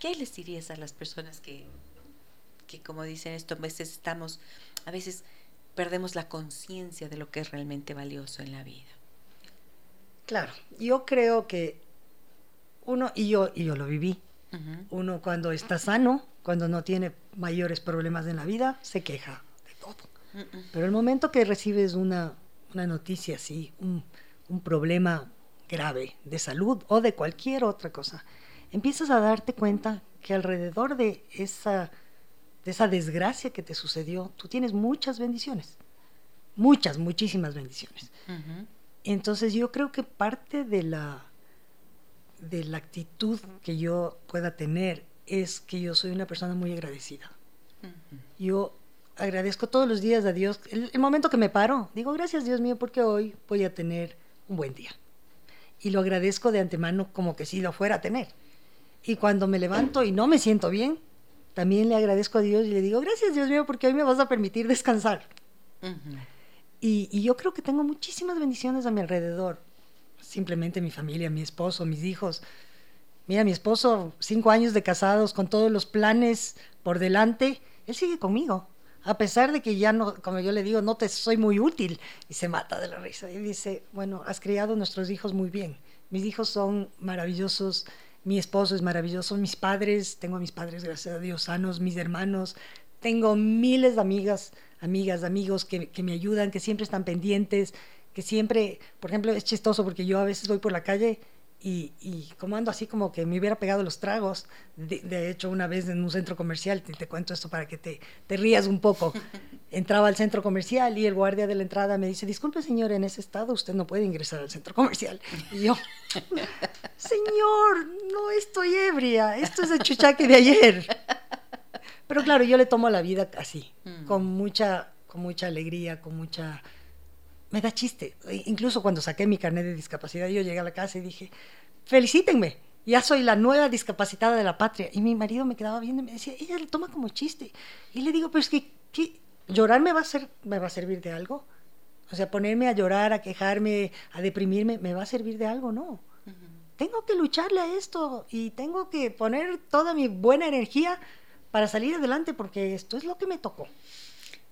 ¿Qué les dirías a las personas que, que como dicen esto, a veces estamos, a veces perdemos la conciencia de lo que es realmente valioso en la vida? Claro, yo creo que uno, y yo, y yo lo viví, uno cuando está sano, cuando no tiene mayores problemas en la vida, se queja de todo. Pero el momento que recibes una una noticia así, un, problema grave de salud o de cualquier otra cosa, empiezas a darte cuenta que alrededor de esa, de esa desgracia que te sucedió, tú tienes muchas bendiciones, muchas, muchísimas bendiciones. Entonces yo creo que parte de la, de la actitud que yo pueda tener es que yo soy una persona muy agradecida. Yo agradezco todos los días a Dios. El, momento que me paro, digo, gracias Dios mío, porque hoy voy a tener un buen día. Y lo agradezco de antemano como que si lo fuera a tener. Y cuando me levanto y no me siento bien, también le agradezco a Dios y le digo, gracias Dios mío, porque hoy me vas a permitir descansar. y, y yo creo que tengo muchísimas bendiciones a mi alrededor. Simplemente mi familia, mi esposo, mis hijos. Mira, mi esposo, cinco años de casados, con todos los planes por delante, él sigue conmigo a pesar de que ya no, como yo le digo, no te soy muy útil, y se mata de la risa. Y dice, bueno, has criado nuestros hijos muy bien. Mis hijos son maravillosos, mi esposo es maravilloso, mis padres, tengo a mis padres, gracias a Dios, sanos, mis hermanos, tengo miles de amigas, amigas, amigos que, que me ayudan, que siempre están pendientes, que siempre, por ejemplo, es chistoso porque yo a veces voy por la calle y, y, como ando así como que me hubiera pegado los tragos. De, hecho, una vez en un centro comercial, te, te cuento esto para que te, te, rías un poco, entraba al centro comercial y el guardia de la entrada me dice, disculpe señor, en ese estado usted no puede ingresar al centro comercial. Y yo, señor, no estoy ebria, esto es el chuchaque de ayer. Pero claro, yo le tomo la vida así, mm. con, mucha, con mucha alegría, con mucha me da chiste. E incluso cuando saqué mi carnet de discapacidad, yo llegué a la casa y dije, felicítenme, ya soy la nueva discapacitada de la patria. Y mi marido me quedaba viendo y me decía, ella lo toma como chiste. Y le digo, pero es que, ¿llorar me va, a ser, me va a servir de algo? O sea, ponerme a llorar, a quejarme, a deprimirme, ¿me va a servir de algo? No. Tengo que lucharle a esto y tengo que poner toda mi buena energía para salir adelante porque esto es lo que me tocó.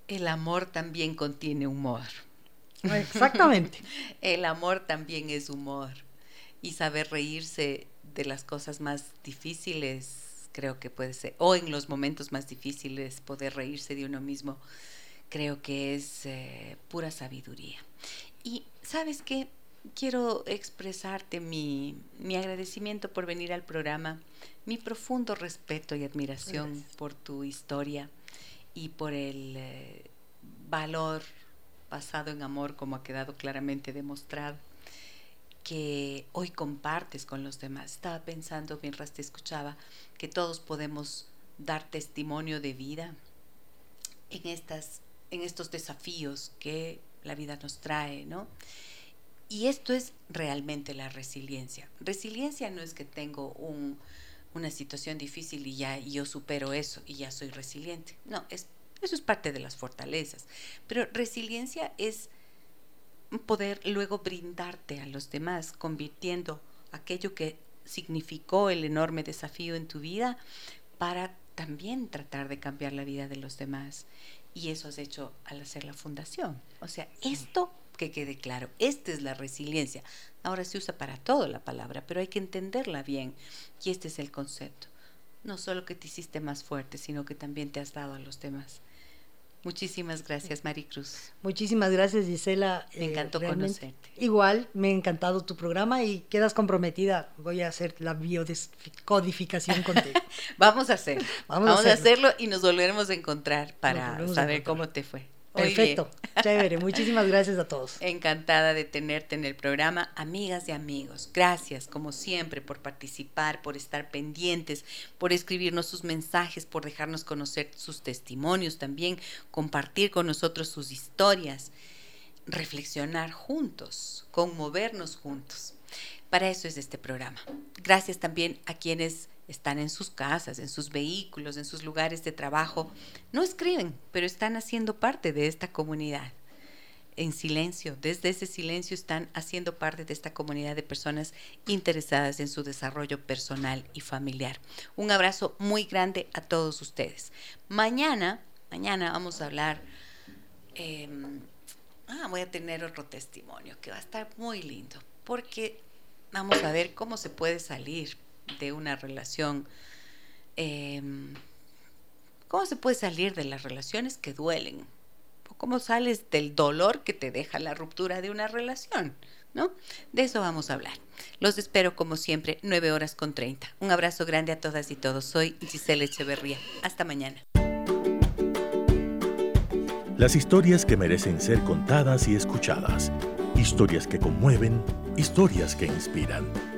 El amor también contiene humor. Exactamente. El amor también es humor. Y saber reírse de las cosas más difíciles, creo que puede ser, o en los momentos más difíciles, poder reírse de uno mismo, creo que es eh, pura sabiduría. Y sabes qué, quiero expresarte mi, agradecimiento por venir al programa, mi profundo respeto y admiración por tu historia y por el eh, valor basado en amor, como ha quedado claramente demostrado, que hoy compartes con los demás. Estaba pensando mientras te escuchaba que todos podemos dar testimonio de vida en, estas, en estos desafíos que la vida nos trae, ¿no? Y esto es realmente la resiliencia. Resiliencia no es que tengo un, una situación difícil y ya yo supero eso y ya soy resiliente. No, es eso es parte de las fortalezas. Pero resiliencia es poder luego brindarte a los demás, convirtiendo aquello que significó el enorme desafío en tu vida para también tratar de cambiar la vida de los demás. Y eso has hecho al hacer la fundación. O sea, esto que quede claro, esta es la resiliencia. Ahora se usa para todo la palabra, pero hay que entenderla bien. Y este es el concepto. No solo que te hiciste más fuerte, sino que también te has dado a los demás. Muchísimas gracias, Maricruz. Muchísimas gracias, Gisela. Me eh, encantó conocerte. Igual, me ha encantado tu programa y quedas comprometida. Voy a hacer la biodescodificación contigo. Vamos a hacerlo. Vamos, a, hacerlo. y nos volveremos a encontrar para saber cómo te fue. Perfecto, chévere. Muchísimas gracias a todos. Encantada de tenerte en el programa, amigas y amigos. Gracias, como siempre, por participar, por estar pendientes, por escribirnos sus mensajes, por dejarnos conocer sus testimonios también, compartir con nosotros sus historias, reflexionar juntos, conmovernos juntos. Para eso es este programa. Gracias también a quienes están en sus casas, en sus vehículos, en sus lugares de trabajo. No escriben, pero están haciendo parte de esta comunidad. En silencio, desde ese silencio están haciendo parte de esta comunidad de personas interesadas en su desarrollo personal y familiar. Un abrazo muy grande a todos ustedes. Mañana, mañana vamos a hablar, em, ah, voy a tener otro testimonio que va a estar muy lindo, porque vamos a ver cómo se puede salir de una relación. Em, ¿Cómo se puede salir de las relaciones que duelen? ¿Cómo sales del dolor que te deja la ruptura de una relación? ¿No? De eso vamos a hablar. Los espero como siempre, 9 horas con 30. Un abrazo grande a todas y todos. Soy Giselle Echeverría. Hasta mañana. Las historias que merecen ser contadas y escuchadas. Historias que conmueven, historias que inspiran.